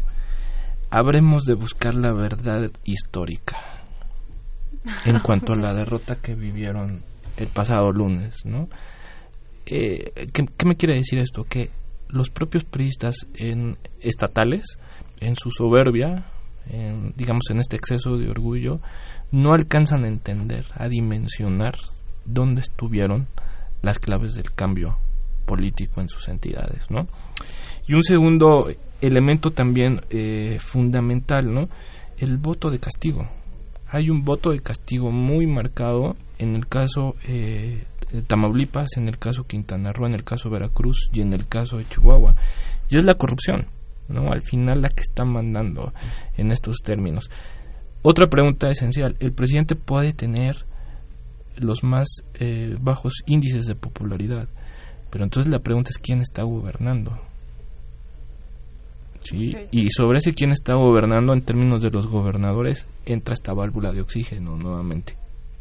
Habremos de buscar la verdad histórica en cuanto a la derrota que vivieron el pasado lunes, ¿no? Eh, ¿qué, qué me quiere decir esto? Que los propios priistas en, estatales, en su soberbia, en, digamos en este exceso de orgullo, no alcanzan a entender, a dimensionar dónde estuvieron las claves del cambio político en sus entidades, ¿no? Y un segundo elemento también eh, fundamental, ¿no? El voto de castigo. Hay un voto de castigo muy marcado en el caso eh, de Tamaulipas, en el caso Quintana Roo, en el caso Veracruz y en el caso de Chihuahua. Y es la corrupción, ¿no? Al final la que está mandando en estos términos. Otra pregunta esencial, ¿el presidente puede tener los más eh, bajos índices de popularidad? Pero entonces la pregunta es quién está gobernando. ¿Sí? Y sobre ese quién está gobernando en términos de los gobernadores entra esta válvula de oxígeno nuevamente.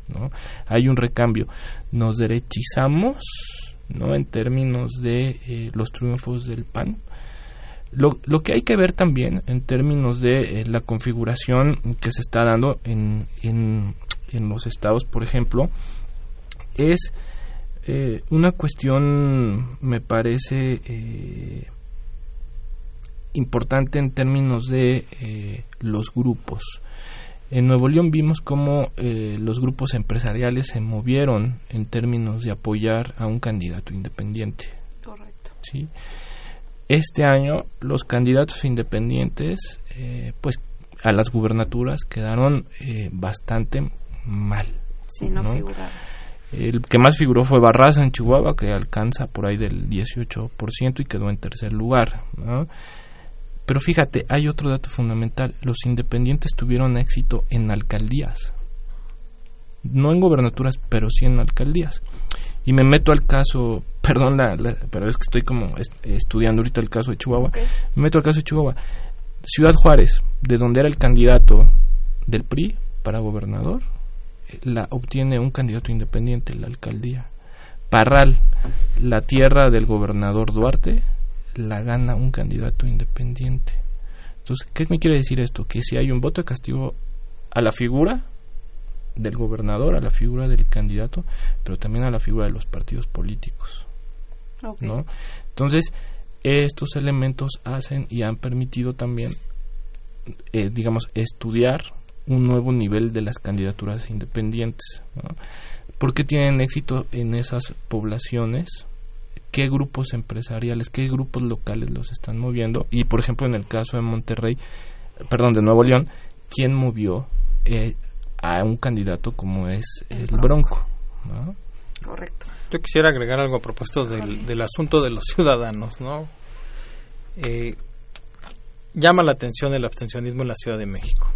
¿no? Hay un recambio. Nos derechizamos ¿no? en términos de eh, los triunfos del PAN. Lo, lo, que hay que ver también en términos de eh, la configuración que se está dando en, en, en los estados, por ejemplo, es eh, una cuestión, me parece, eh, importante en términos de eh, los grupos. En Nuevo León vimos cómo eh, los grupos empresariales se movieron en términos de apoyar a un candidato independiente. Correcto. ¿sí? Este año los candidatos independientes, eh, pues a las gubernaturas quedaron eh, bastante mal. Sí, no, ¿no? figuraron. El que más figuró fue Barraza en Chihuahua, que alcanza por ahí del 18% y quedó en tercer lugar. ¿no? Pero fíjate, hay otro dato fundamental. Los independientes tuvieron éxito en alcaldías. No en gobernaturas, pero sí en alcaldías. Y me meto al caso, perdón, la, la, pero es que estoy como est estudiando ahorita el caso de Chihuahua. Okay. Me meto al caso de Chihuahua. Ciudad Juárez, de donde era el candidato del PRI para gobernador, la obtiene un candidato independiente en la alcaldía. Parral, la tierra del gobernador Duarte, la gana un candidato independiente. Entonces, ¿qué me quiere decir esto? Que si hay un voto de castigo a la figura del gobernador, a la figura del candidato, pero también a la figura de los partidos políticos. Okay. ¿no? Entonces, estos elementos hacen y han permitido también, eh, digamos, estudiar un nuevo nivel de las candidaturas independientes. ¿no? ¿Por qué tienen éxito en esas poblaciones? qué grupos empresariales, qué grupos locales los están moviendo. Y, por ejemplo, en el caso de Monterrey, perdón, de Nuevo León, ¿quién movió eh, a un candidato como es el, el Bronco? ¿no? Correcto. Yo quisiera agregar algo a propósito del, del asunto de los ciudadanos, ¿no? Eh, llama la atención el abstencionismo en la Ciudad de México.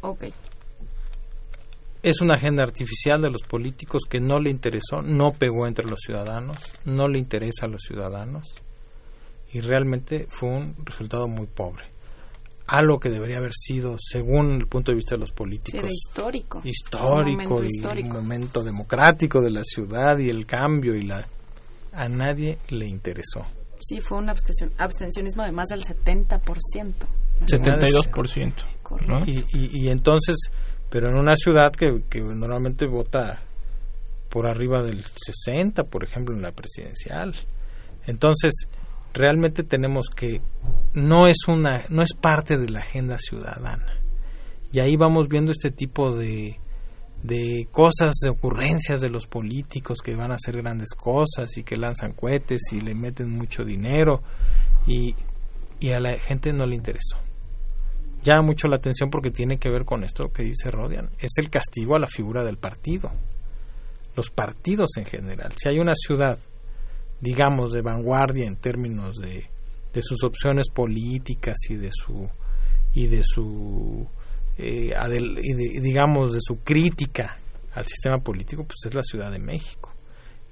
Ok. Es una agenda artificial de los políticos que no le interesó, no pegó entre los ciudadanos, no le interesa a los ciudadanos y realmente fue un resultado muy pobre. Algo que debería haber sido, según el punto de vista de los políticos, sí, histórico. Histórico un y histórico. un momento democrático de la ciudad y el cambio y la a nadie le interesó. Sí, fue un abstención, abstencionismo de más del 70%. 72%. Correcto. Y, y, y entonces pero en una ciudad que, que, normalmente vota por arriba del 60, por ejemplo, en la presidencial. Entonces, realmente tenemos que no es una no es parte de la agenda ciudadana. Y ahí vamos viendo este tipo de de cosas, de ocurrencias de los políticos que van a hacer grandes cosas y que lanzan cohetes y le meten mucho dinero y, y a la gente no le interesó llama mucho la atención porque tiene que ver con esto que dice Rodian. Es el castigo a la figura del partido. Los partidos en general. Si hay una ciudad, digamos, de vanguardia en términos de, de sus opciones políticas y de su y de su eh, adel, y de, digamos de su crítica al sistema político, pues es la Ciudad de México.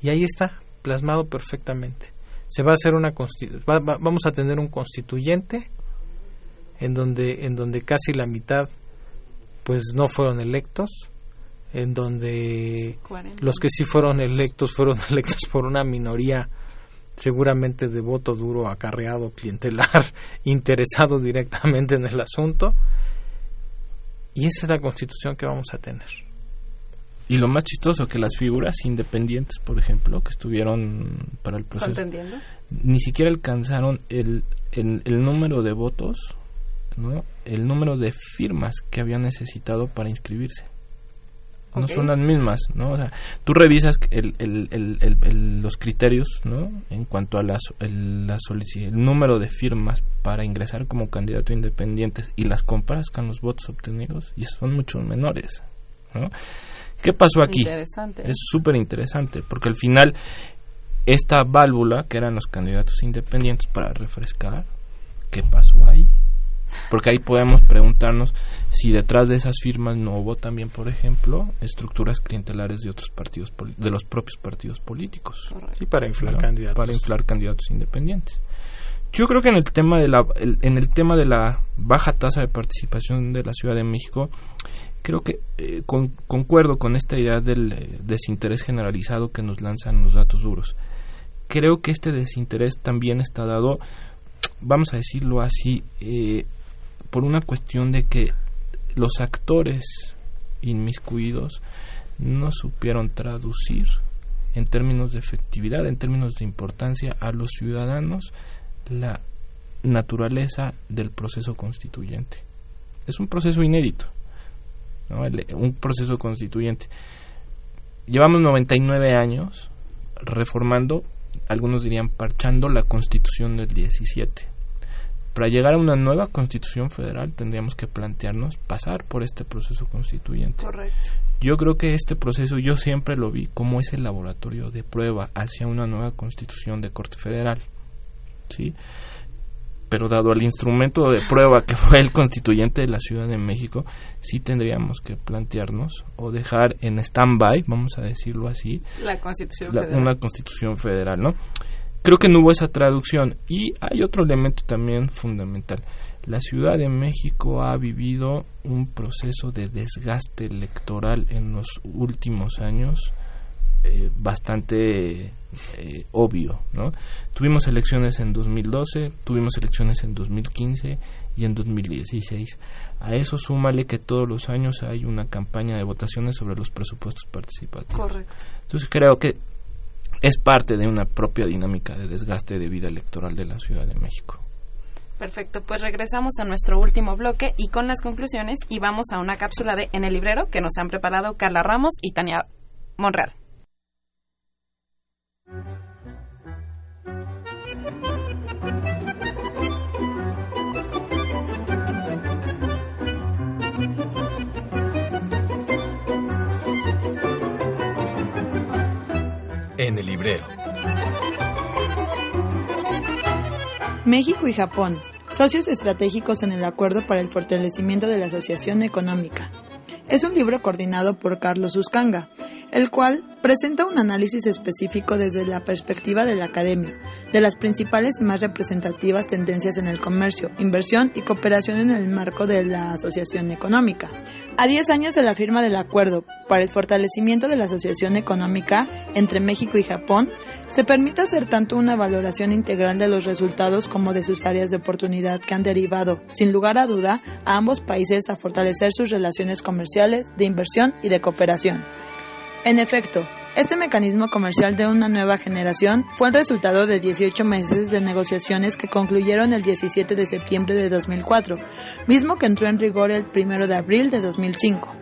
Y ahí está plasmado perfectamente. Se va a hacer una va, va, vamos a tener un constituyente en donde en donde casi la mitad pues no fueron electos en donde 40. los que sí fueron electos fueron electos por una minoría seguramente de voto duro acarreado clientelar interesado directamente en el asunto y esa es la constitución que vamos a tener y lo más chistoso que las figuras independientes por ejemplo que estuvieron para el proceso ¿Contendiendo? ni siquiera alcanzaron el, el, el número de votos ¿no? el número de firmas que había necesitado para inscribirse. No son las mismas, ¿no? O sea, tú revisas el, el, el, los criterios, ¿no? En cuanto a las, el, la el número de firmas para ingresar como candidato independiente y las comparas con los votos obtenidos y son mucho menores, ¿no? ¿Qué pasó aquí? Es súper interesante porque al final esta válvula que eran los candidatos independientes para refrescar, ¿qué pasó ahí? Porque ahí podemos preguntarnos si detrás de esas firmas no hubo también, por ejemplo, estructuras clientelares de otros partidos, de los propios partidos políticos. Sí, para inflar candidatos. Para inflar candidatos independientes. Yo creo que en el tema de la, en el tema de la baja tasa de participación de la Ciudad de México, creo que eh, concuerdo con esta idea del eh, desinterés generalizado que nos lanzan los datos duros. Creo que este desinterés también está dado, vamos a decirlo así, eh, por una cuestión de que los actores inmiscuidos no supieron traducir en términos de efectividad, en términos de importancia a los ciudadanos la naturaleza del proceso constituyente. Es un proceso inédito, un proceso constituyente. Llevamos 99 años reformando, algunos dirían parchando la constitución del 17 para llegar a una nueva constitución federal tendríamos que plantearnos pasar por este proceso constituyente. Correcto. Yo creo que este proceso yo siempre lo vi como ese laboratorio de prueba hacia una nueva constitución de corte federal. ¿Sí? Pero dado el instrumento de prueba que fue el constituyente de la Ciudad de México, sí tendríamos que plantearnos o dejar en stand-by, vamos a decirlo así, la constitución una constitución federal, ¿no? Creo que no hubo esa traducción. Y hay otro elemento también fundamental. La Ciudad de México ha vivido un proceso de desgaste electoral en los últimos años eh, bastante eh, obvio. ¿no? Tuvimos elecciones en 2012, tuvimos elecciones en 2015 y en 2016. A eso súmale que todos los años hay una campaña de votaciones sobre los presupuestos participativos. Correcto. Entonces creo que es parte de una propia dinámica de desgaste de vida electoral de la Ciudad de México. Perfecto, pues regresamos a nuestro último bloque y con las conclusiones y vamos a una cápsula de En el librero que nos han preparado Carla Ramos y Tania Monreal. En el librero. México y Japón, socios estratégicos en el Acuerdo para el Fortalecimiento de la Asociación Económica. Es un libro coordinado por Carlos Uscanga, el cual presenta un análisis específico desde la perspectiva de la academia, de las principales y más representativas tendencias en el comercio, inversión y cooperación en el marco de la asociación económica. A 10 años de la firma del acuerdo para el fortalecimiento de la asociación económica entre México y Japón, se permite hacer tanto una valoración integral de los resultados como de sus áreas de oportunidad que han derivado, sin lugar a duda, a ambos países a fortalecer sus relaciones comerciales, de inversión y de cooperación. En efecto, este mecanismo comercial de una nueva generación fue el resultado de 18 meses de negociaciones que concluyeron el 17 de septiembre de 2004, mismo que entró en rigor el 1 de abril de 2005.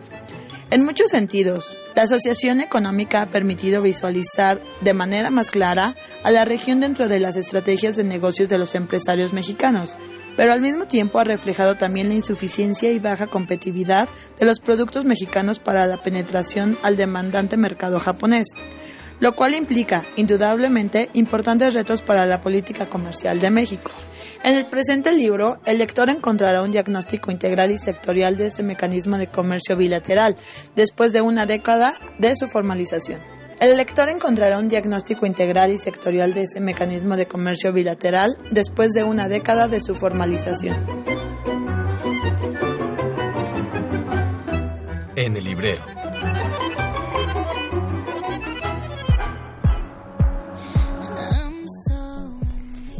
En muchos sentidos, la asociación económica ha permitido visualizar de manera más clara a la región dentro de las estrategias de negocios de los empresarios mexicanos, pero al mismo tiempo ha reflejado también la insuficiencia y baja competitividad de los productos mexicanos para la penetración al demandante mercado japonés, lo cual implica, indudablemente, importantes retos para la política comercial de México. En el presente libro, el lector encontrará un diagnóstico integral y sectorial de este mecanismo de comercio bilateral, después de una década de su formalización. El lector encontrará un diagnóstico integral y sectorial de ese mecanismo de comercio bilateral después de una década de su formalización. En el librero.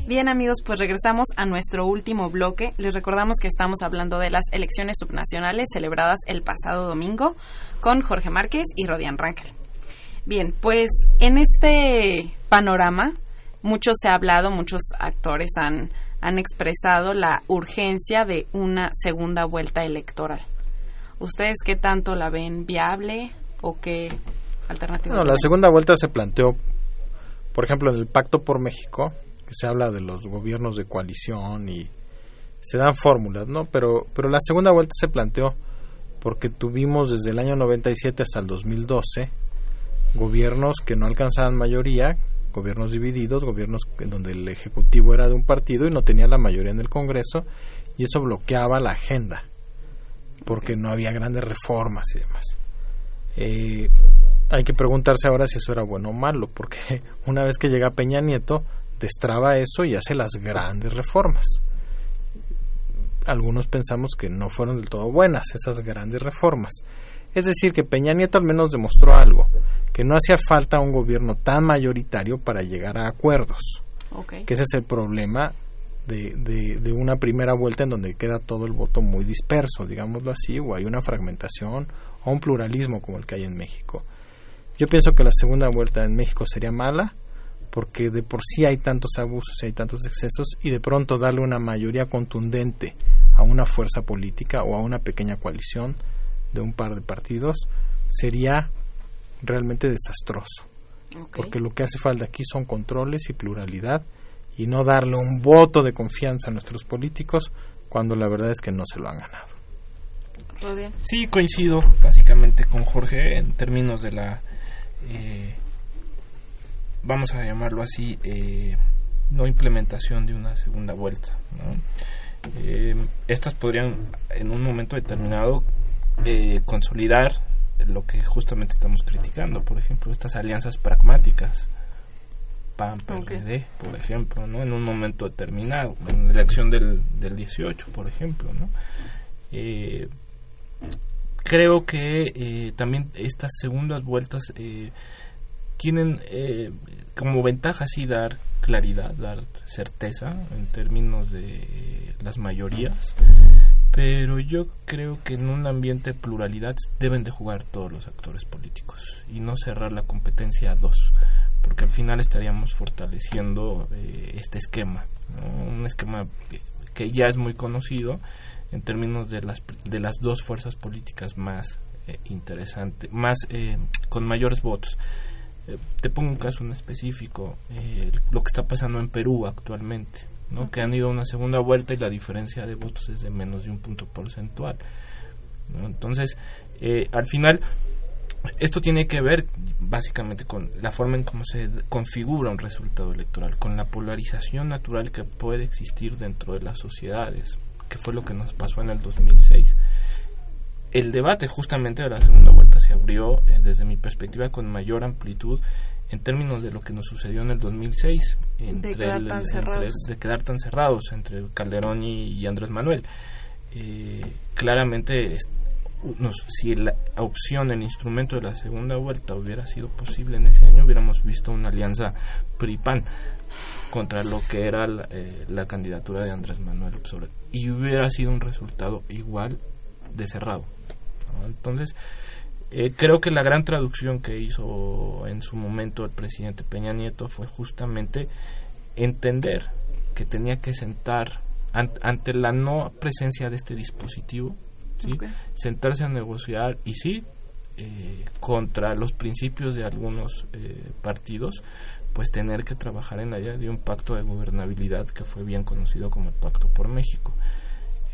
Bien amigos, pues regresamos a nuestro último bloque. Les recordamos que estamos hablando de las elecciones subnacionales celebradas el pasado domingo con Jorge Márquez y Rodian Rankel. Bien, pues en este panorama mucho se ha hablado, muchos actores han, han expresado la urgencia de una segunda vuelta electoral. ¿Ustedes qué tanto la ven viable? o qué alternativa? No, la segunda vuelta se planteó, por ejemplo, en el Pacto por México, que se habla de los gobiernos de coalición y se dan fórmulas, ¿no? Pero, pero la segunda vuelta se planteó porque tuvimos desde el año 97 hasta el 2012 gobiernos que no alcanzaban mayoría, gobiernos divididos, gobiernos en donde el ejecutivo era de un partido y no tenía la mayoría en el Congreso y eso bloqueaba la agenda porque no había grandes reformas y demás. Eh, hay que preguntarse ahora si eso era bueno o malo, porque una vez que llega Peña Nieto, destraba eso y hace las grandes reformas. Algunos pensamos que no fueron del todo buenas esas grandes reformas. Es decir, que Peña Nieto al menos demostró algo, que no hacía falta un gobierno tan mayoritario para llegar a acuerdos. Que ese es el problema de, de, de, una primera vuelta en donde queda todo el voto muy disperso, digámoslo así, o hay una fragmentación o un pluralismo como el que hay en México. Yo pienso que la segunda vuelta en México sería mala, porque de por sí hay tantos abusos y hay tantos excesos, y de pronto darle una mayoría contundente a una fuerza política o a una pequeña coalición de un par de partidos sería realmente desastroso. Porque lo que hace falta aquí son controles y pluralidad y no darle un voto de confianza a nuestros políticos cuando la verdad es que no se lo han ganado. Sí, coincido básicamente con Jorge en términos de la, eh, vamos a llamarlo así, eh, no implementación de una segunda vuelta. Eh, estas podrían en un momento determinado consolidar lo que justamente estamos criticando, por ejemplo, estas alianzas pragmáticas PAN, PRD, por ejemplo, ¿no? En un momento determinado, en la elección del, del 18, por ejemplo, ¿no? Eh, creo que eh, también estas segundas vueltas eh, tienen eh, como ventaja sí dar claridad, dar certeza en términos de las mayorías, pero yo creo que en un ambiente de pluralidad deben de jugar todos los actores políticos y no cerrar la competencia a dos porque al final estaríamos fortaleciendo eh, este esquema, un esquema que, ya es muy conocido en términos de las de las dos fuerzas políticas más eh, interesantes, más eh, con mayores votos. Eh, te pongo un caso en específico, lo que está pasando en Perú actualmente, ¿no? que han ido a una segunda vuelta y la diferencia de votos es de menos de un punto porcentual. Entonces, al final esto tiene que ver básicamente con la forma en cómo se configura un resultado electoral, con la polarización natural que puede existir dentro de las sociedades, que fue lo que nos pasó en el 2006. El debate justamente de la segunda vuelta se abrió eh, desde mi perspectiva con mayor amplitud en términos de lo que nos sucedió en el 2006 entre de quedar, tan, cerrados. de quedar tan cerrados entre Calderón y, Andrés Manuel. Eh, claramente si la opción, el instrumento de la segunda vuelta hubiera sido posible en ese año, hubiéramos visto una alianza PRI-PAN contra lo que era la, eh, candidatura de Andrés Manuel y hubiera sido un resultado igual de cerrado. Entonces, eh, creo que la gran traducción que hizo en su momento el presidente Peña Nieto fue justamente entender que tenía que sentar ante la no presencia de este dispositivo sentarse a negociar y sí, eh, contra los principios de algunos eh, partidos, pues tener que trabajar en la idea de un pacto de gobernabilidad que fue bien conocido como el Pacto por México.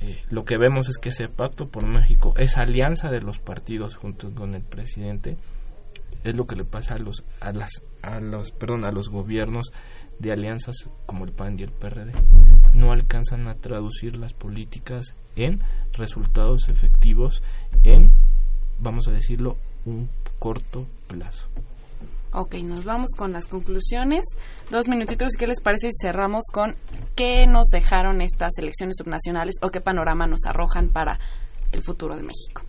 Eh, lo que vemos es que ese Pacto por México, esa alianza de los partidos junto con el presidente, es lo que le pasa a los a las a los perdón a los gobiernos de alianzas como el PAN y el PRD no alcanzan a traducir las políticas en resultados efectivos en, vamos a decirlo, un corto plazo. Ok, nos vamos con las conclusiones. Dos minutitos, ¿qué les parece si cerramos con qué nos dejaron estas elecciones subnacionales o qué panorama nos arrojan para el futuro de México?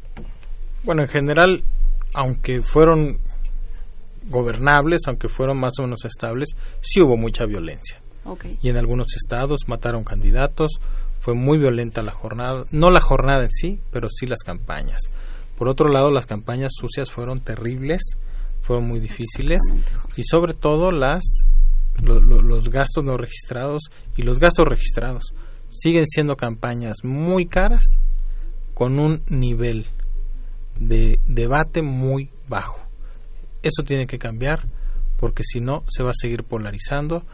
Bueno, en general, aunque fueron gobernables, aunque fueron más o menos estables, sí hubo mucha violencia. Okay. Y en algunos estados mataron candidatos, fue muy violenta la jornada, no la jornada en sí, pero sí las campañas. Por otro lado, las campañas sucias fueron terribles, fueron muy difíciles y sobre todo las los gastos no registrados y los gastos registrados siguen siendo campañas muy caras con un nivel de debate muy bajo. Eso tiene que cambiar porque si no se va a seguir polarizando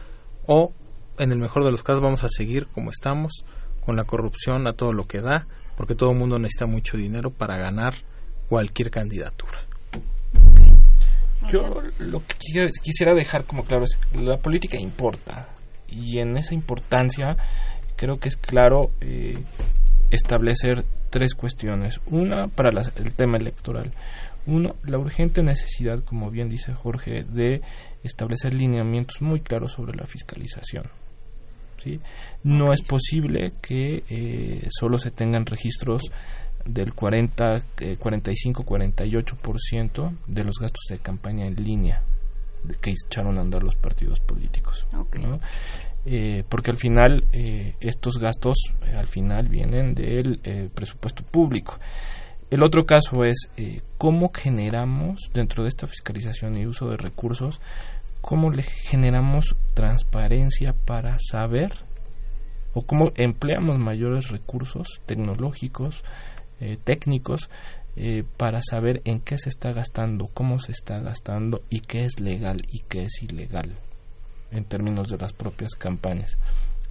o en el mejor de los casos vamos a seguir como estamos con la corrupción a todo lo que da porque todo el mundo necesita mucho dinero para ganar cualquier candidatura. Yo lo que quisiera dejar como claro es la política importa y en esa importancia creo que es claro eh, establecer tres cuestiones. Una para el tema electoral. Uno, la urgente necesidad, como bien dice Jorge, de establecer lineamientos muy claros sobre la fiscalización. ¿sí? No es posible que eh, solo se tengan registros del 40, 45, 48% de los gastos de campaña en línea que echaron a andar los partidos políticos. Eh, porque al final eh, estos gastos eh, al final vienen del presupuesto público. El otro caso es cómo generamos dentro de esta fiscalización y uso de recursos, cómo le generamos transparencia para saber o cómo empleamos mayores recursos tecnológicos, técnicos, para saber en qué se está gastando, cómo se está gastando y qué es legal y qué es ilegal en términos de las propias campañas.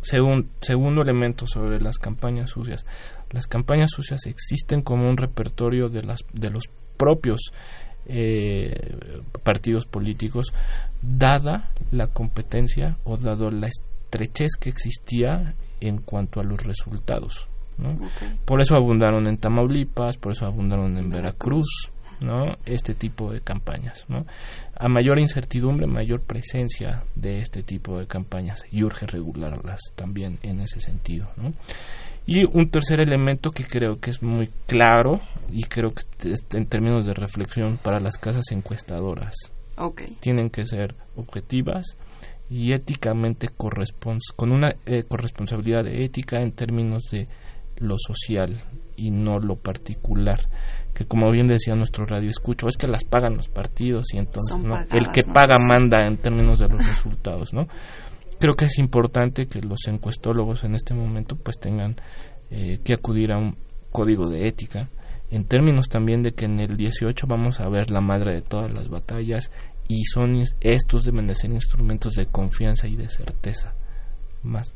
segundo elemento sobre las campañas sucias. Las campañas sucias existen como un repertorio de, las, de los propios eh, partidos políticos, dada la competencia o dado la estrechez que existía en cuanto a los resultados. Por eso abundaron en Tamaulipas, por eso abundaron en Veracruz, ¿no? este tipo de campañas. ¿no? A mayor incertidumbre, mayor presencia de este tipo de campañas y urge regularlas también en ese sentido. ¿no? Y un tercer elemento que creo que es muy claro y creo que en términos de reflexión para las casas encuestadoras. Tienen que ser objetivas y éticamente con una eh, corresponsabilidad ética en términos de lo social y no lo particular que como bien decía nuestro radio escucho es que las pagan los partidos y entonces ¿no? el que paga manda en términos de los resultados no creo que es importante que los encuestólogos en este momento pues tengan eh, que acudir a un código de ética en términos también de que en el 18 vamos a ver la madre de todas las batallas y son estos deben de ser instrumentos de confianza y de certeza más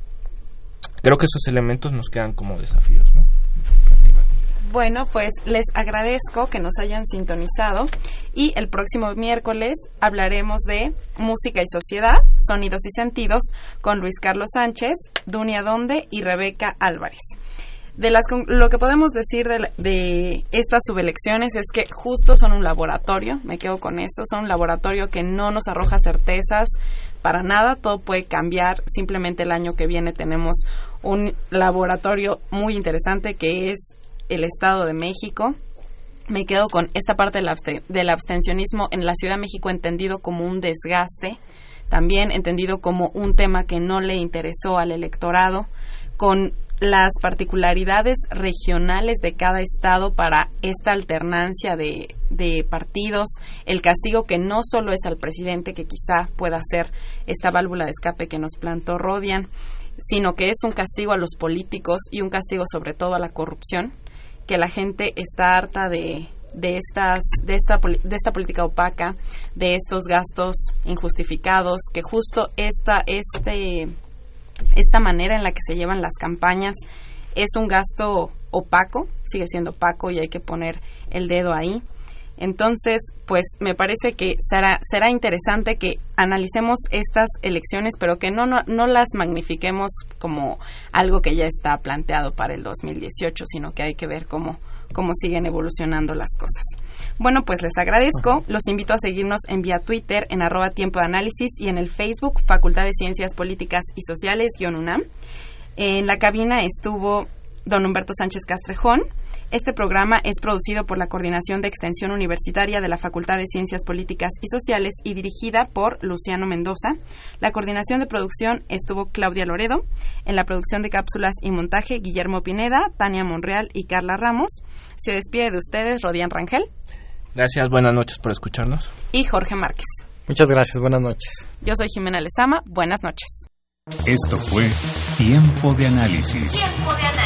creo que esos elementos nos quedan como desafíos no bueno, pues les agradezco que nos hayan sintonizado y el próximo miércoles hablaremos de música y sociedad, sonidos y sentidos con Luis Carlos Sánchez, Dunia Donde y Rebeca Álvarez. De las, lo que podemos decir de, de, estas subelecciones es que justo son un laboratorio, me quedo con eso, son un laboratorio que no nos arroja certezas para nada, todo puede cambiar, simplemente el año que viene tenemos un laboratorio muy interesante que es el Estado de México. Me quedo con esta parte del, abstencionismo en la Ciudad de México entendido como un desgaste, también entendido como un tema que no le interesó al electorado, con las particularidades regionales de cada estado para esta alternancia de, de, partidos, el castigo que no solo es al presidente, que quizá pueda ser esta válvula de escape que nos plantó Rodian, sino que es un castigo a los políticos y un castigo sobre todo a la corrupción que la gente está harta de, de estas de esta de esta política opaca de estos gastos injustificados que justo esta este esta manera en la que se llevan las campañas es un gasto opaco sigue siendo opaco y hay que poner el dedo ahí entonces, pues me parece que será, será interesante que analicemos estas elecciones, pero que no, no, no las magnifiquemos como algo que ya está planteado para el 2018, sino que hay que ver cómo, cómo siguen evolucionando las cosas. Bueno, pues les agradezco. Los invito a seguirnos en vía Twitter en arroba tiempo de análisis y en el Facebook Facultad de Ciencias Políticas y Sociales-UNAM. En la cabina estuvo don Humberto Sánchez Castrejón. Este programa es producido por la Coordinación de Extensión Universitaria de la Facultad de Ciencias Políticas y Sociales y dirigida por Luciano Mendoza. La coordinación de producción estuvo Claudia Loredo. En la producción de cápsulas y montaje, Guillermo Pineda, Tania Monreal y Carla Ramos. Se despide de ustedes Rodián Rangel. Gracias, buenas noches por escucharnos. Y Jorge Márquez. Muchas gracias, buenas noches. Yo soy Jimena Lezama, buenas noches. Esto fue Tiempo de Análisis. Tiempo de Análisis